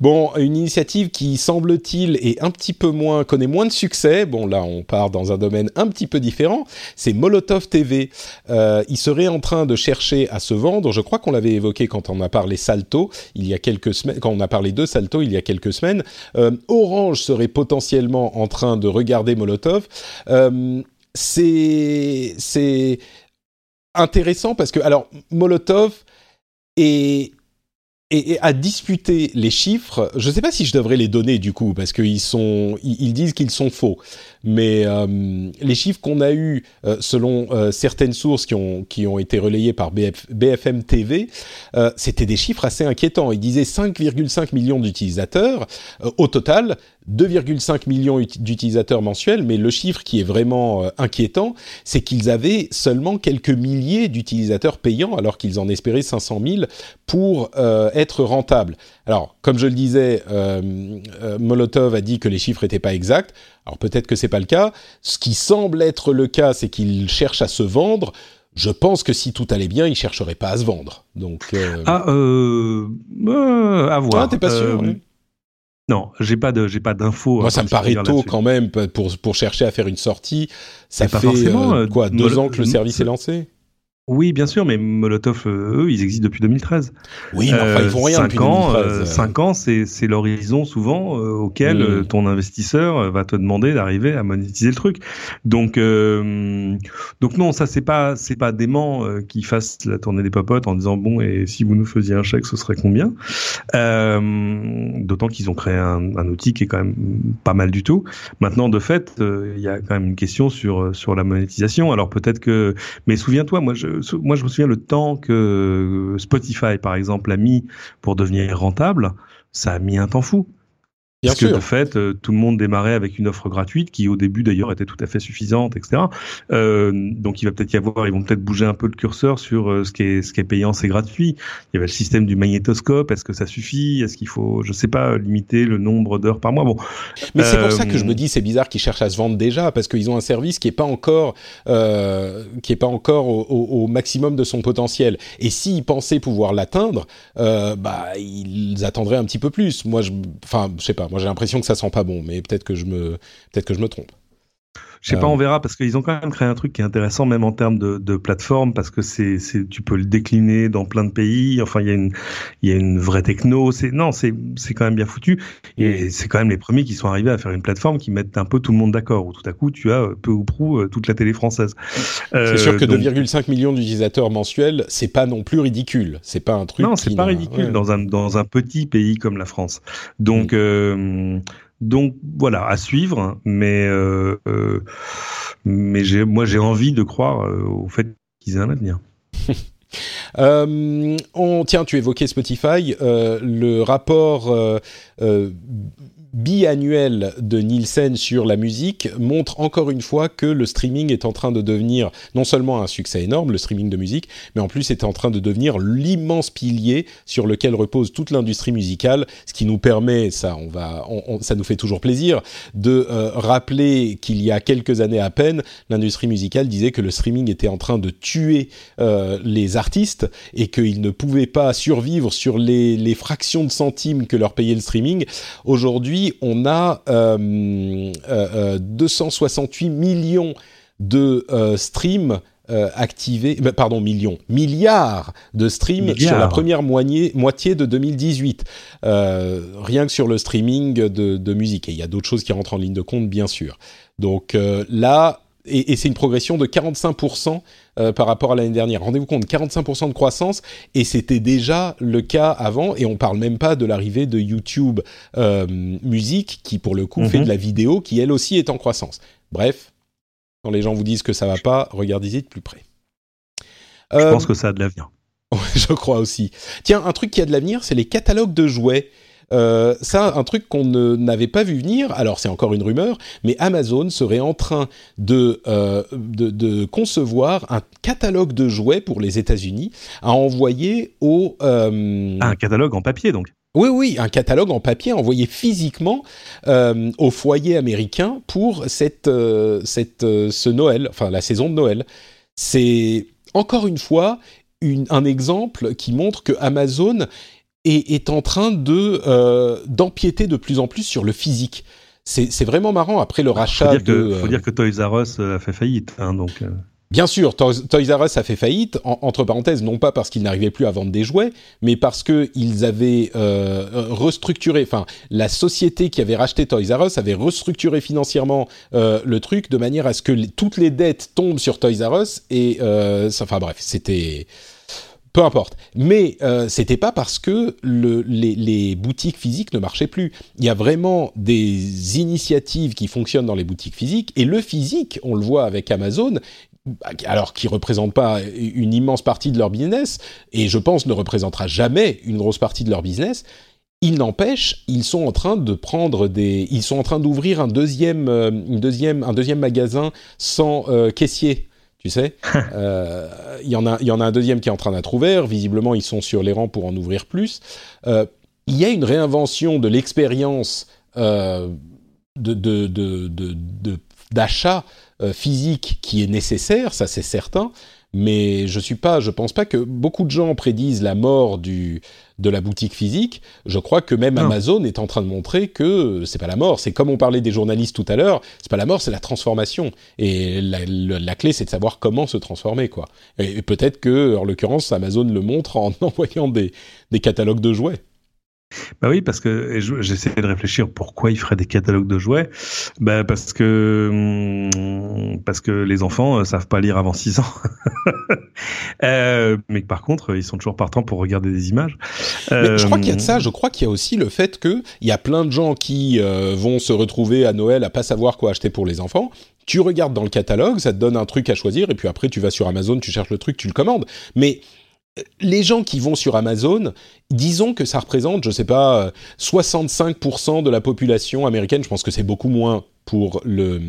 Bon, une initiative qui semble-t-il est un petit peu moins connaît moins de succès. Bon, là, on part dans un domaine un petit peu différent. C'est Molotov TV. Euh, il serait en train de chercher à se vendre. Je crois qu'on l'avait évoqué quand on a parlé Salto il y a quelques semaines. Quand on a parlé de Salto il y a quelques semaines, euh, Orange serait potentiellement en train de regarder Molotov. Euh, c'est c'est intéressant parce que alors Molotov est et, à disputer les chiffres, je ne sais pas si je devrais les donner du coup, parce qu'ils sont, ils, disent qu'ils sont faux. Mais euh, les chiffres qu'on a eus, euh, selon euh, certaines sources qui ont, qui ont été relayées par BFM TV, c'était des chiffres assez inquiétants. Ils disaient 5,5 millions d'utilisateurs au total, 2,5 millions d'utilisateurs mensuels, mais le chiffre qui est vraiment inquiétant, c'est qu'ils avaient seulement quelques milliers d'utilisateurs payants, alors qu'ils en espéraient 500 000 pour être rentables. Alors, comme je le disais, Molotov a dit que les chiffres n'étaient pas exacts. Alors peut-être que c'est pas le cas. Ce qui semble être le cas, c'est qu'ils cherchent à se vendre. Je pense que si tout allait bien, ils chercheraient pas à se vendre. Donc ah, euh, à voir. Ah, t'es pas sûr non, j'ai pas de, j'ai pas d'infos. Moi, ça me paraît tôt quand même pour pour chercher à faire une sortie. Ça fait euh, euh, quoi, deux ans que le service est lancé? Oui, bien sûr, mais Molotov, euh, eux, ils existent depuis 2013. Oui, mais enfin, ils font rien depuis ans, 2013. 5 ans, c'est l'horizon souvent euh, auquel mm. ton investisseur va te demander d'arriver à monétiser le truc. Donc, donc non, ça c'est pas c'est pas dément qu'ils fassent la tournée des popotes en disant bon et si vous nous faisiez un chèque, ce serait combien? D'autant qu'ils ont créé un, un, outil qui est quand même pas mal du tout. Maintenant, de fait, il y a quand même une question sur sur la monétisation. Alors peut-être que, mais souviens-toi, moi je moi, je me souviens le temps que Spotify, par exemple, a mis pour devenir rentable, ça a mis un temps fou. Parce que de fait, euh, tout le monde démarrait avec une offre gratuite qui, au début d'ailleurs, était tout à fait suffisante, etc. Euh, donc, il va peut-être y avoir, ils vont peut-être bouger un peu le curseur sur euh, ce qui est ce qui est payant, c'est gratuit. Il y avait le système du magnétoscope. Est-ce que ça suffit? Est-ce qu'il faut, je sais pas, limiter le nombre d'heures par mois? Bon, mais c'est pour ça que je me dis, c'est bizarre qu'ils cherchent à se vendre déjà, parce qu'ils ont un service qui est pas encore, qui est pas encore au, au, maximum de son potentiel. Et s'ils pensaient pouvoir l'atteindre, bah, ils attendraient un petit peu plus. Moi, je, enfin, je sais pas. Moi, j'ai l'impression que ça sent pas bon, mais peut-être que je me, peut-être que je me trompe. Je sais pas, on euh. verra parce qu'ils ont quand même créé un truc qui est intéressant même en termes de, de plateforme parce que c'est, c'est, tu peux le décliner dans plein de pays. Enfin, il y a une, il y a une vraie techno. C'est non, c'est, c'est quand même bien foutu et c'est quand même les premiers qui sont arrivés à faire une plateforme qui mettent un peu tout le monde d'accord. Où tout à coup, tu as peu ou prou euh, toute la télé française. c'est sûr que 2,5 millions d'utilisateurs mensuels, c'est pas non plus ridicule. C'est pas un truc. Non, c'est pas ridicule dans un dans un petit pays comme la France. Donc mm. euh, donc voilà, à suivre, mais euh, euh, mais j'ai, moi j'ai envie de croire euh, au fait qu'ils aient un avenir. on, tiens, tu évoquais Spotify, le rapport biannuel de Nielsen sur la musique montre encore une fois que le streaming est en train de devenir non seulement un succès énorme, le streaming de musique, mais en plus est en train de devenir l'immense pilier sur lequel repose toute l'industrie musicale, ce qui nous permet, ça, on va, ça nous fait toujours plaisir, de euh, rappeler qu'il y a quelques années à peine, l'industrie musicale disait que le streaming était en train de tuer euh, les artistes et qu'ils ne pouvaient pas survivre sur les, les fractions de centimes que leur payait le streaming. Aujourd'hui, on a 268 euh, euh, euh, millions de streams activés, pardon, millions, milliards de streams sur la première moitié, de 2018. rien que sur le streaming de, musique. Et il y a d'autres choses qui rentrent en ligne de compte, bien sûr. Donc là, et, et c'est une progression de 45% euh, par rapport à l'année dernière. Rendez-vous compte, 45% de croissance, et c'était déjà le cas avant, et on parle même pas de l'arrivée de YouTube euh, Musique, qui pour le coup fait mhm. de la vidéo, qui elle aussi est en croissance. Bref, quand les gens vous disent que ça va pas, regardez-y de plus près. Je pense euh, que ça a de l'avenir. je crois aussi. Tiens, un truc qui a de l'avenir, c'est les catalogues de jouets. Euh, ça, un truc qu'on n'avait pas vu venir, alors c'est encore une rumeur, mais Amazon serait en train de, euh, de, concevoir un catalogue de jouets pour les États-Unis à envoyer au... Euh, un catalogue en papier donc oui, oui, un catalogue en papier envoyé physiquement euh, au foyer américain pour cette, cette, ce Noël, enfin la saison de Noël. C'est encore une fois une, un exemple qui montre que Amazon et est en train de euh, d'empiéter de plus en plus sur le physique. C'est vraiment marrant après le rachat faut dire de. Que, faut dire que Toys R Us a fait faillite, hein, donc. Bien sûr, Toys, R Us a fait faillite, entre parenthèses, non pas parce qu'ils n'arrivaient plus à vendre des jouets, mais parce qu'ils avaient euh, restructuré, enfin, la société qui avait racheté Toys R Us avait restructuré financièrement euh, le truc de manière à ce que toutes les dettes tombent sur Toys R Us, et, euh, enfin bref, c'était peu importe. Mais euh, c'était pas parce que le, les, boutiques physiques ne marchaient plus. Il y a vraiment des initiatives qui fonctionnent dans les boutiques physiques et le physique, on le voit avec Amazon, alors qui représente pas une immense partie de leur business et je pense ne représentera jamais une grosse partie de leur business. Il n'empêche, ils sont en train de prendre des, ils sont en train d'ouvrir un deuxième, euh, une deuxième, un deuxième magasin sans euh, caissier tu sais. Euh, il y en a, y en a un deuxième qui est en train d'être ouvert. Visiblement, ils sont sur les rangs pour en ouvrir plus. Euh, il y a une réinvention de l'expérience euh, de, d'achat physique qui est nécessaire, ça c'est certain mais je suis pas, je pense pas que beaucoup de gens prédisent la mort du de la boutique physique. Je crois que même Amazon est en train de montrer que c'est pas la mort. C'est comme on parlait des journalistes tout à l'heure, c'est pas la mort, c'est la transformation. Et la, clé, c'est de savoir comment se transformer, quoi. Et, peut-être que, en l'occurrence, Amazon le montre en envoyant des, des catalogues de jouets. Bah oui, parce que j'essaie de réfléchir pourquoi il ferait des catalogues de jouets. Bah parce que hmm, parce que les enfants euh, savent pas lire avant 6 ans. euh, mais par contre, ils sont toujours partants pour regarder des images. Mais je crois qu'il y a de ça. Je crois qu'il y a aussi le fait que il y a plein de gens qui euh, vont se retrouver à Noël à pas savoir quoi acheter pour les enfants. Tu regardes dans le catalogue, ça te donne un truc à choisir, et puis après tu vas sur Amazon, tu cherches le truc, tu le commandes. Mais les gens qui vont sur Amazon, disons que ça représente, je sais pas, 65% de la population américaine. Je pense que c'est beaucoup moins pour le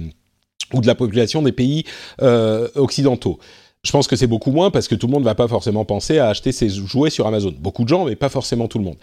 ou de la population des pays euh, occidentaux. Je pense que c'est beaucoup moins parce que tout le monde ne va pas forcément penser à acheter ses jouets sur Amazon. Beaucoup de gens, mais pas forcément tout le monde.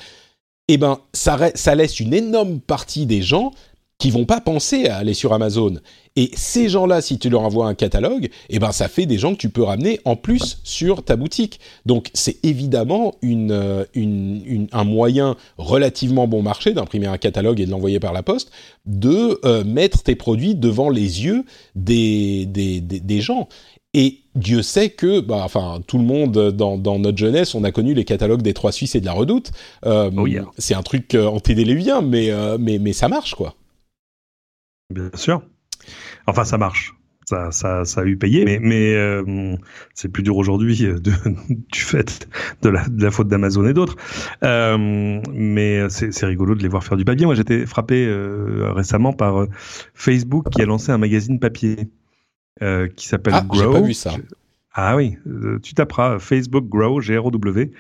Eh ça, ça laisse une énorme partie des gens qui vont pas penser à aller sur Amazon. Et ces gens-là, si tu leur envoies un catalogue, eh ben ça fait des gens que tu peux ramener en plus sur ta boutique. Donc c'est évidemment une, euh, une, un moyen relativement bon marché d'imprimer un catalogue et de l'envoyer par la poste, de euh, mettre tes produits devant les yeux des, des, des, gens. Et Dieu sait que, bah, enfin, tout le monde dans, dans, notre jeunesse, on a connu les catalogues des Trois Suisses et de la Redoute. Euh, oh C'est un truc antédélévien, mais, mais, mais ça marche, quoi. Bien sûr. Enfin, ça marche. Ça, ça, ça a eu payé, mais, mais euh, c'est plus dur aujourd'hui euh, du fait de la, de la faute d'Amazon et d'autres. Euh, mais c'est rigolo de les voir faire du papier. Moi, j'étais frappé euh, récemment par Facebook qui a lancé un magazine papier qui s'appelle ah, Grow. Pas vu ça. Ah oui, tu taperas Facebook Grow, G-R-O-W.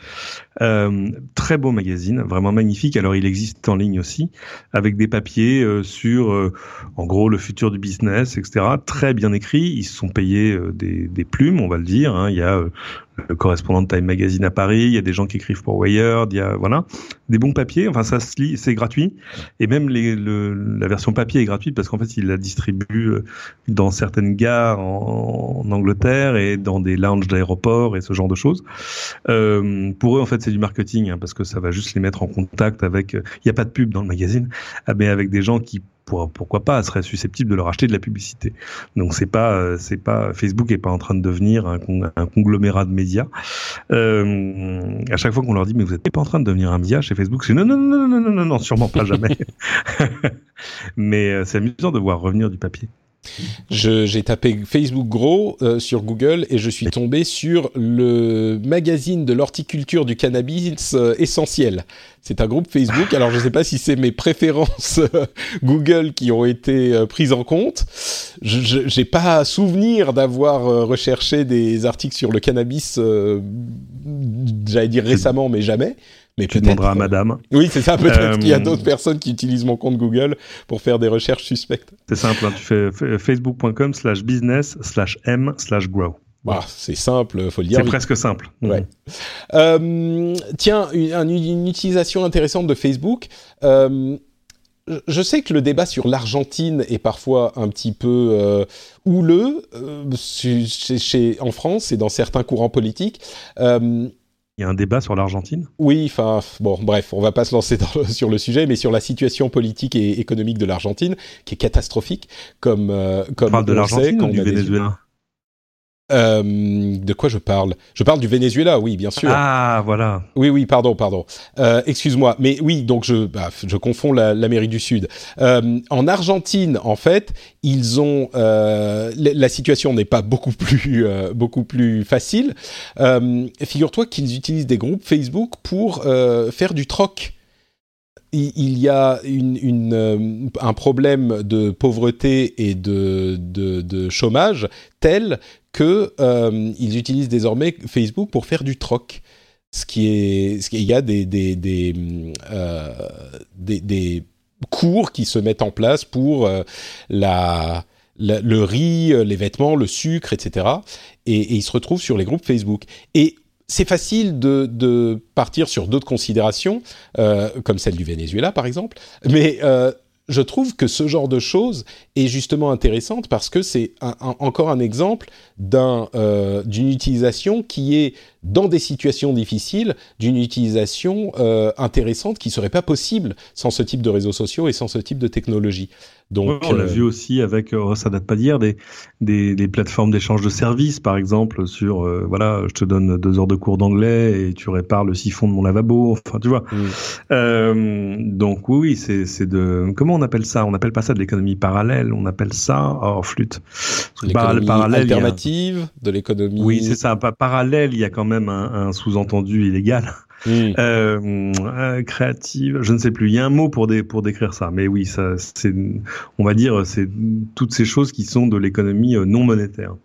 Euh, très beau magazine, vraiment magnifique. Alors il existe en ligne aussi, avec des papiers euh, sur, euh, en gros, le futur du business, etc. Très bien écrit. Ils se sont payés des, des, plumes, on va le dire. Hein. Il y a le correspondant de Time Magazine à Paris, il y a des gens qui écrivent pour Wired, il y a voilà des bons papiers. Enfin, ça se lit, c'est gratuit. Et même les, le, la version papier est gratuite parce qu'en fait, il la distribue dans certaines gares en, en Angleterre et dans des lounges d'aéroports et ce genre de choses. Euh, pour eux, en fait, c'est du marketing hein, parce que ça va juste les mettre en contact avec. Euh, il n'y a pas de pub dans le magazine, ah, mais avec des gens qui pour, pourquoi pas seraient susceptibles de leur acheter de la publicité. Donc c'est pas euh, c'est pas Facebook est pas en train de devenir un, conglomérat de médias. Euh, à chaque fois qu'on leur dit mais vous n'êtes pas en train de devenir un média chez Facebook, c'est non non non non non non non sûrement pas jamais. mais c'est amusant de voir revenir du papier. J'ai tapé Facebook Gros euh, sur Google et je suis tombé sur le magazine de l'horticulture du cannabis euh, essentiel. C'est un groupe Facebook. Alors je ne sais pas si c'est mes préférences euh, Google qui ont été prises en compte. Je n'ai pas souvenir d'avoir recherché des articles sur le cannabis, j'allais dire récemment, mais jamais. Mais tu demanderas à madame. Oui, c'est ça. Peut-être qu'il y a d'autres personnes qui utilisent mon compte Google pour faire des recherches suspectes. C'est simple. Hein, tu fais facebook.com slash business slash m slash grow. Bah, c'est simple, faut le dire. C'est presque simple. Ouais. Euh, tiens, une, une, utilisation intéressante de Facebook. Euh, je sais que le débat sur l'Argentine est parfois un petit peu euh, houleux euh, chez, chez, en France et dans certains courants politiques. Il y a un débat sur l'Argentine? Oui, enfin, bon, bref, on va pas se lancer dans sur le sujet, mais sur la situation politique et économique de l'Argentine, qui est catastrophique, comme, euh, comme on parle de l'Argentine ou du Venezuela? Euh, de quoi je parle? Je parle du Venezuela, oui, bien sûr. Ah, voilà. Oui, oui, pardon, pardon. Euh, Excuse-moi, mais oui, donc je, bah, je confonds l'Amérique du Sud. Euh, en Argentine, en fait, ils ont la situation n'est pas beaucoup plus beaucoup plus facile. Figure-toi qu'ils utilisent des groupes Facebook pour faire du troc il y a une, une, un problème de pauvreté et de, de, de chômage tel qu'ils euh, utilisent désormais Facebook pour faire du troc. Ce qui est, il y a des des euh, des, des cours qui se mettent en place pour euh, la, le riz, les vêtements, le sucre, etc. Et, ils se retrouvent sur les groupes Facebook. Et c'est facile de, de, partir sur d'autres considérations, comme celle du Venezuela par exemple, mais je trouve que ce genre de choses est justement intéressante parce que c'est encore un exemple euh, d'une utilisation qui est dans des situations difficiles, d'une utilisation euh, intéressante qui serait pas possible sans ce type de réseaux sociaux et sans ce type de technologie. Donc, on l'a euh, vu aussi avec, euh, ça date pas d'hier, des, des, des, plateformes d'échange de services, par exemple, sur, euh, voilà, je te donne deux heures de cours d'anglais et tu répares le siphon de mon lavabo, enfin, tu vois. Mm. Euh, donc oui, c'est, c'est de, comment on appelle ça? On n'appelle pas ça de l'économie parallèle, on appelle ça, oh flûte. L'économie parallèle, alternative de l'économie. Oui, c'est ça. Parallèle, il y a quand même un, un sous-entendu illégal. Euh, euh, créative, je ne sais plus. Il y a un mot pour, des, pour décrire ça, mais oui, ça, c'est, on va dire, c'est toutes ces choses qui sont de l'économie euh, non monétaire.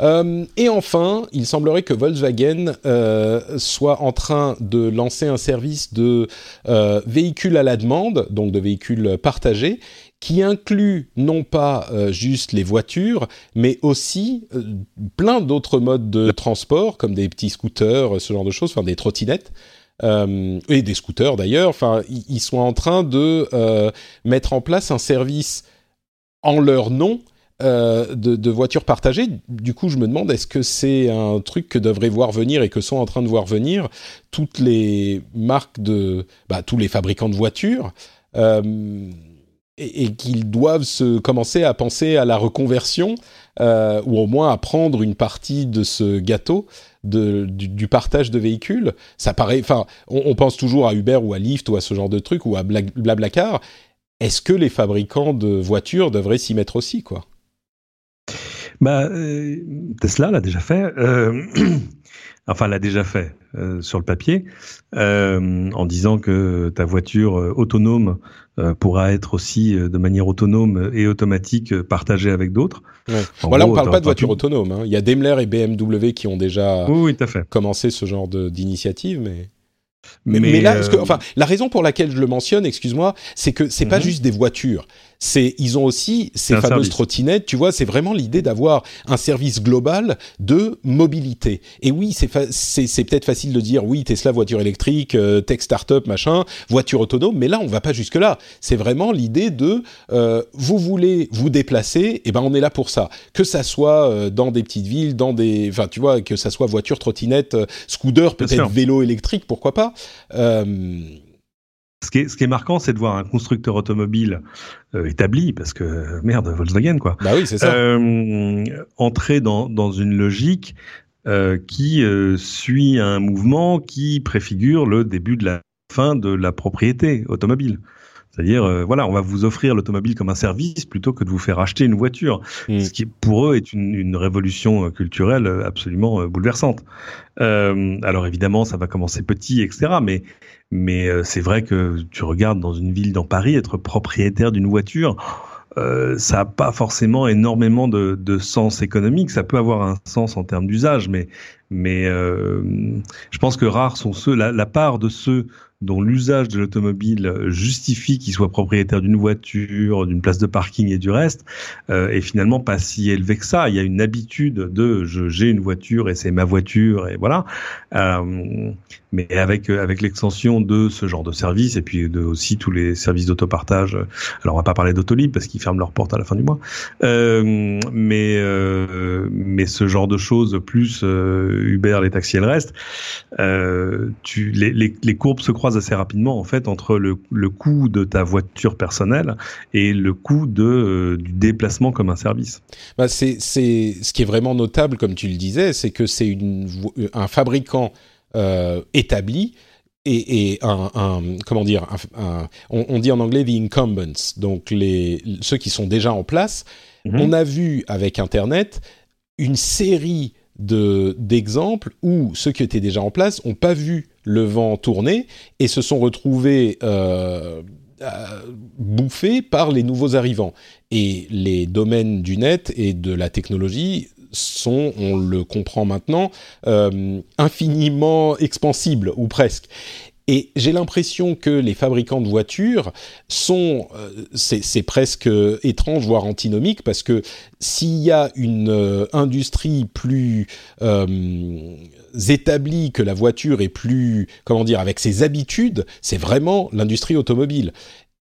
Euh, et enfin, il semblerait que Volkswagen euh, soit en train de lancer un service de euh, véhicules à la demande, donc de véhicules partagés, qui inclut non pas euh, juste les voitures, mais aussi euh, plein d'autres modes de transport, comme des petits scooters, ce genre de choses, enfin des trottinettes. Euh, et des scooters d'ailleurs, enfin, ils sont en train de mettre en place un service en leur nom de, de, voitures partagées. Du coup, je me demande, est-ce que c'est un truc que devraient voir venir et que sont en train de voir venir toutes les marques de, bah, tous les fabricants de voitures et, qu'ils doivent se commencer à penser à la reconversion euh, ou au moins à prendre une partie de ce gâteau de, du, partage de véhicules. Ça paraît, on, pense toujours à Uber ou à Lyft ou à ce genre de truc ou à Blablacar. Est-ce que les fabricants de voitures devraient s'y mettre aussi, quoi? Bah, euh, Tesla l'a déjà fait. Euh, enfin, l'a déjà fait euh, sur le papier, en disant que ta voiture autonome pourra être aussi de manière autonome et automatique partagée avec d'autres. Ouais. Voilà, on parle pas de voiture autonome. Hein. Il y a Daimler et BMW qui ont déjà oui, oui, fait. commencé ce genre d'initiative, mais. Mais, là, que, enfin, la raison pour laquelle je le mentionne, excuse-moi, c'est que c'est pas mhm. juste des voitures c'est ils ont aussi ces fameuses trottinettes, tu vois, c'est vraiment l'idée d'avoir un service global de mobilité. Et oui, c'est c'est peut-être facile de dire oui, Tesla voiture électrique, euh, tech startup machin, voiture autonome, mais là on va pas jusque là. C'est vraiment l'idée de euh, vous voulez vous déplacer, et eh ben on est là pour ça. Que ça soit euh, dans des petites villes, dans des, enfin tu vois, que ça soit voiture, trottinette, scooter, peut-être vélo électrique, pourquoi pas. Ce qui, est, ce qui est marquant, c'est de voir un constructeur automobile euh, établi, parce que merde, Volkswagen quoi. Bah oui, c'est ça. Euh, entrer dans, dans une logique euh, qui suit un mouvement qui préfigure le début de la fin de la propriété automobile. C'est-à-dire, euh, voilà, on va vous offrir l'automobile comme un service plutôt que de vous faire acheter une voiture, mm. ce qui pour eux est une, une révolution culturelle absolument bouleversante. alors évidemment, ça va commencer petit, etc. Mais mais euh, c'est vrai que tu regardes dans une ville dans Paris, être propriétaire d'une voiture, euh, ça n'a pas forcément énormément de, de, sens économique. Ça peut avoir un sens en termes d'usage, mais, mais euh, je pense que rares sont ceux, la, la part de ceux dont l'usage de l'automobile justifie qu'il soit propriétaire d'une voiture, d'une place de parking et du reste, euh, est finalement pas si élevé que ça. Il y a une habitude de j'ai une voiture et c'est ma voiture et voilà. Euh, mais avec avec l'extension de ce genre de service et puis de aussi tous les services d'autopartage. Alors on va pas parler d'autolib parce qu'ils ferment leurs portes à la fin du mois. Euh, mais euh, mais ce genre de choses plus euh, Uber, les taxis et le reste, euh, tu les, les, les courbes se croisent assez rapidement en fait entre le, le coût de ta voiture personnelle et le coût de, euh, du déplacement comme un service. Bah c'est, c'est ce qui est vraiment notable, comme tu le disais, c'est que c'est une, un fabricant euh, établi et, et un, un, comment dire, un, on, on, dit en anglais the incumbents, donc les ceux qui sont déjà en place. Mm-hmm. On a vu avec Internet une série de d'exemples où ceux qui étaient déjà en place n'ont pas vu le vent tourner et se sont retrouvés euh, bouffés par les nouveaux arrivants. Et les domaines du net et de la technologie sont, on le comprend maintenant, euh, infiniment expansibles, ou presque. Et j'ai l'impression que les fabricants de voitures sont, euh, c'est presque étrange, voire antinomique, parce que s'il y a une euh, industrie plus établie que la voiture est plus, comment dire, avec ses habitudes, c'est vraiment l'industrie automobile.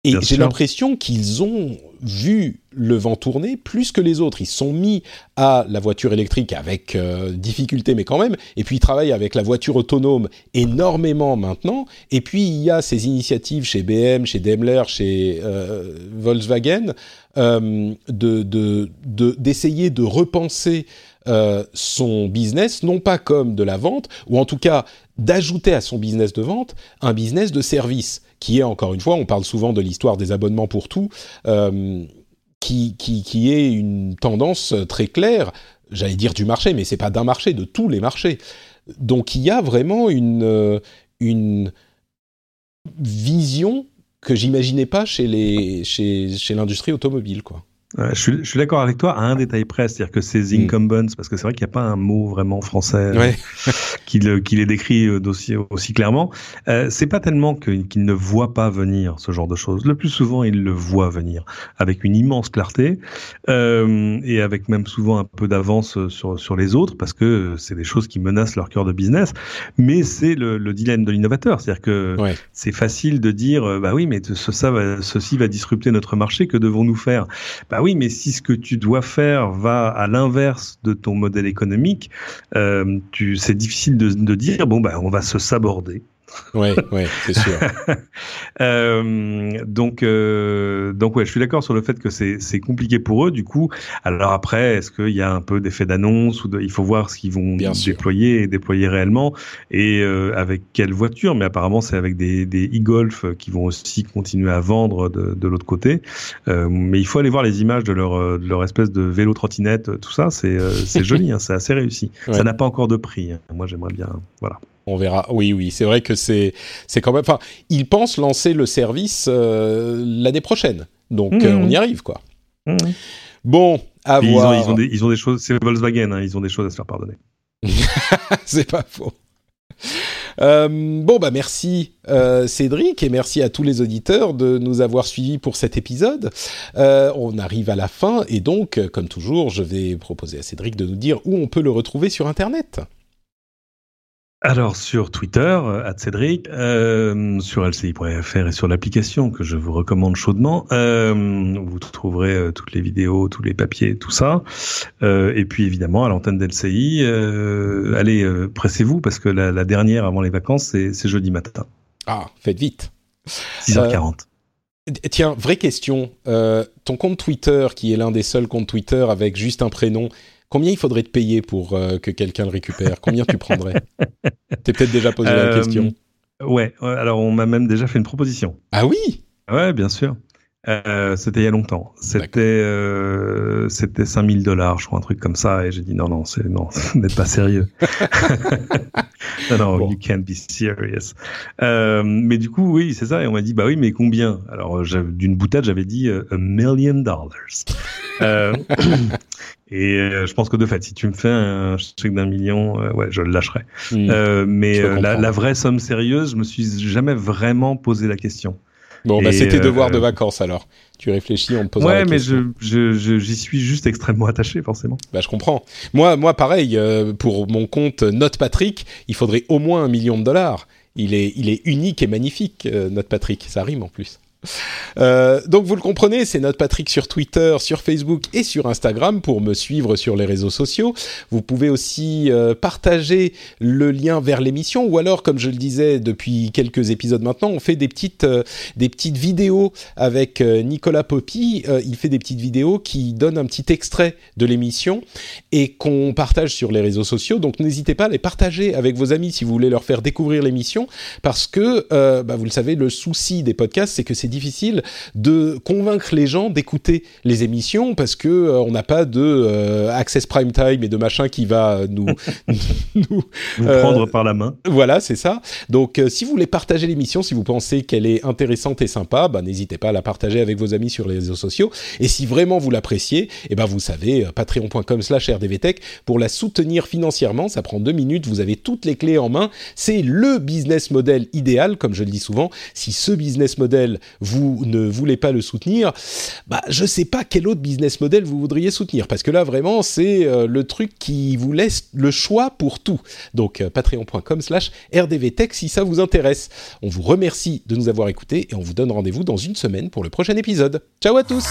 Et j'ai l'impression qu'ils ont vu le vent tourner plus que les autres. Ils sont mis à la voiture électrique avec euh, difficulté, mais quand même. Et puis ils travaillent avec la voiture autonome énormément maintenant. Et puis il y a ces initiatives chez BM, chez Daimler, chez euh, Volkswagen euh, de d'essayer de, de, repenser euh, son business, non pas comme de la vente, ou en tout cas d'ajouter à son business de vente un business de service qui est encore une fois, on parle souvent de l'histoire des abonnements pour tout, euh, qui, qui, qui, est une tendance très claire, j'allais dire du marché, mais c'est pas d'un marché, de tous les marchés. Donc il y a vraiment une, euh, une vision que j'imaginais pas chez les chez, chez l'industrie automobile, quoi je suis, d'accord avec toi à un détail près, c'est-à-dire que ces mm. incumbents, parce que c'est vrai qu'il n'y a pas un mot vraiment français euh, qui, le, qui les décrit euh, aussi, aussi clairement, euh, c'est pas tellement qu'ils ne voient pas venir ce genre de choses. Le plus souvent, ils le voient venir avec une immense clarté euh, et avec même souvent un peu d'avance sur, sur les autres, parce que c'est des choses qui menacent leur cœur de business. Mais c'est le, le dilemme de l'innovateur, c'est-à-dire que c'est facile de dire, bah oui, mais ce, ça va, ceci va disrupter notre marché, que devons-nous faire? Bah, bah oui, mais si ce que tu dois faire va à l'inverse de ton modèle économique, euh, c'est difficile de, de, dire bon bah on va se saborder Ouais, ouais, c'est sûr. euh, donc, euh, donc ouais, je suis d'accord sur le fait que c'est compliqué pour eux. Du coup, alors après, est-ce qu'il y a un peu d'effet d'annonce ou de, il faut voir ce qu'ils vont Bien sûr. déployer et déployer réellement et euh, avec quelle voiture. Mais apparemment, c'est avec des des e-golf qui vont aussi continuer à vendre de, de l'autre côté. Euh, mais il faut aller voir les images de leur de leur espèce de vélo trottinette, tout ça. C'est joli, hein, c'est assez réussi. Ouais. Ça n'a pas encore de prix. hein. Moi, j'aimerais bien, voilà. On verra. Oui, oui, c'est vrai que c'est c'est quand même. Enfin, ils pensent lancer le service euh, l'année prochaine, donc Mhm. euh, on y arrive, quoi. Bon, à ils, ont, voir. ils ont des ils ont des choses. C'est Volkswagen, hein, ils ont des choses à se faire pardonner. c'est pas faux. Euh, bon bah merci euh, Cédric et merci à tous les auditeurs de nous avoir suivis pour cet épisode. Euh, on arrive à la fin et donc comme toujours je vais proposer à Cédric de nous dire où on peut le retrouver sur internet. Alors sur Twitter, euh, @cédric, euh, sur lci.fr et sur l'application que je vous recommande chaudement, euh, vous trouverez euh, toutes les vidéos, tous les papiers, tout ça. Et puis évidemment à l'antenne d'LCI, allez pressez-vous parce que la, la dernière avant les vacances c'est jeudi matin, Ah faites vite. 6h40. D- Tiens vraie question. Ton compte Twitter qui est l'un des seuls comptes Twitter avec juste un prénom. Combien il faudrait te payer pour euh, que quelqu'un le récupère? Combien tu prendrais? T'es peut-être déjà posé la Euh, question. Ouais, ouais, alors on m'a même déjà fait une proposition. Ah oui? Ouais, bien sûr. Euh, c'était il y a longtemps. C'était euh, c'était 5000 dollars, je crois, un truc comme ça. Et j'ai dit non, non, c'est non, n'êtes pas sérieux. non, non, Bon. you can't be serious. Euh, mais du coup, oui, c'est ça. Et on m'a dit bah oui, mais combien? Alors d'une boutade, j'avais dit euh, a million dollars. Euh, et euh, je pense que de fait, si tu me fais un chèque d'un million, euh, ouais, je le lâcherai. Euh, mais la, la vraie somme sérieuse, je me suis jamais vraiment posé la question. Bon, bah, tes euh, devoirs de vacances alors. Tu réfléchis, on te posera Ouais, la mais question. je, je, je- j'y suis juste extrêmement attaché, forcément. Bah, je comprends. Moi, moi, pareil, euh, pour mon compte Note Patrick, il faudrait au moins un million de dollars. Il est, il est unique et magnifique, euh, Note Patrick. Ça rime en plus. Euh, donc vous le comprenez, c'est Note Patrick sur Twitter, sur Facebook et sur Instagram pour me suivre sur les réseaux sociaux. Vous pouvez aussi euh, partager le lien vers l'émission ou alors, comme je le disais depuis quelques épisodes maintenant, on fait des petites, euh, des petites vidéos avec Nicolas Poppy. Il fait des petites vidéos qui donnent un petit extrait de l'émission et qu'on partage sur les réseaux sociaux. Donc n'hésitez pas à les partager avec vos amis si vous voulez leur faire découvrir l'émission, parce que bah, vous le savez, le souci des podcasts, c'est que c'est difficile de convaincre les gens d'écouter les émissions parce que euh, on n'a pas de euh, access prime time et de machin qui va nous nous Euh, prendre par la main. voilà, c'est ça. Donc, si vous voulez partager l'émission, si vous pensez qu'elle est intéressante et sympa, bah, n'hésitez pas à la partager avec vos amis sur les réseaux sociaux. Et si vraiment vous l'appréciez, eh ben, vous savez, euh, patreon.com slash rdvtech, pour la soutenir financièrement, ça prend deux minutes, vous avez toutes les clés en main. C'est le business model idéal, comme je le dis souvent. Si ce business model, vous ne voulez pas le soutenir, bah, je sais pas quel autre business model vous voudriez soutenir, parce que là, vraiment, c'est euh, le truc qui vous laisse le choix pour tout. Donc, euh, patreon.com slash rdvtech si ça vous intéresse. On vous remercie de nous avoir écoutés et on vous donne rendez-vous dans une semaine pour le prochain épisode. Ciao à tous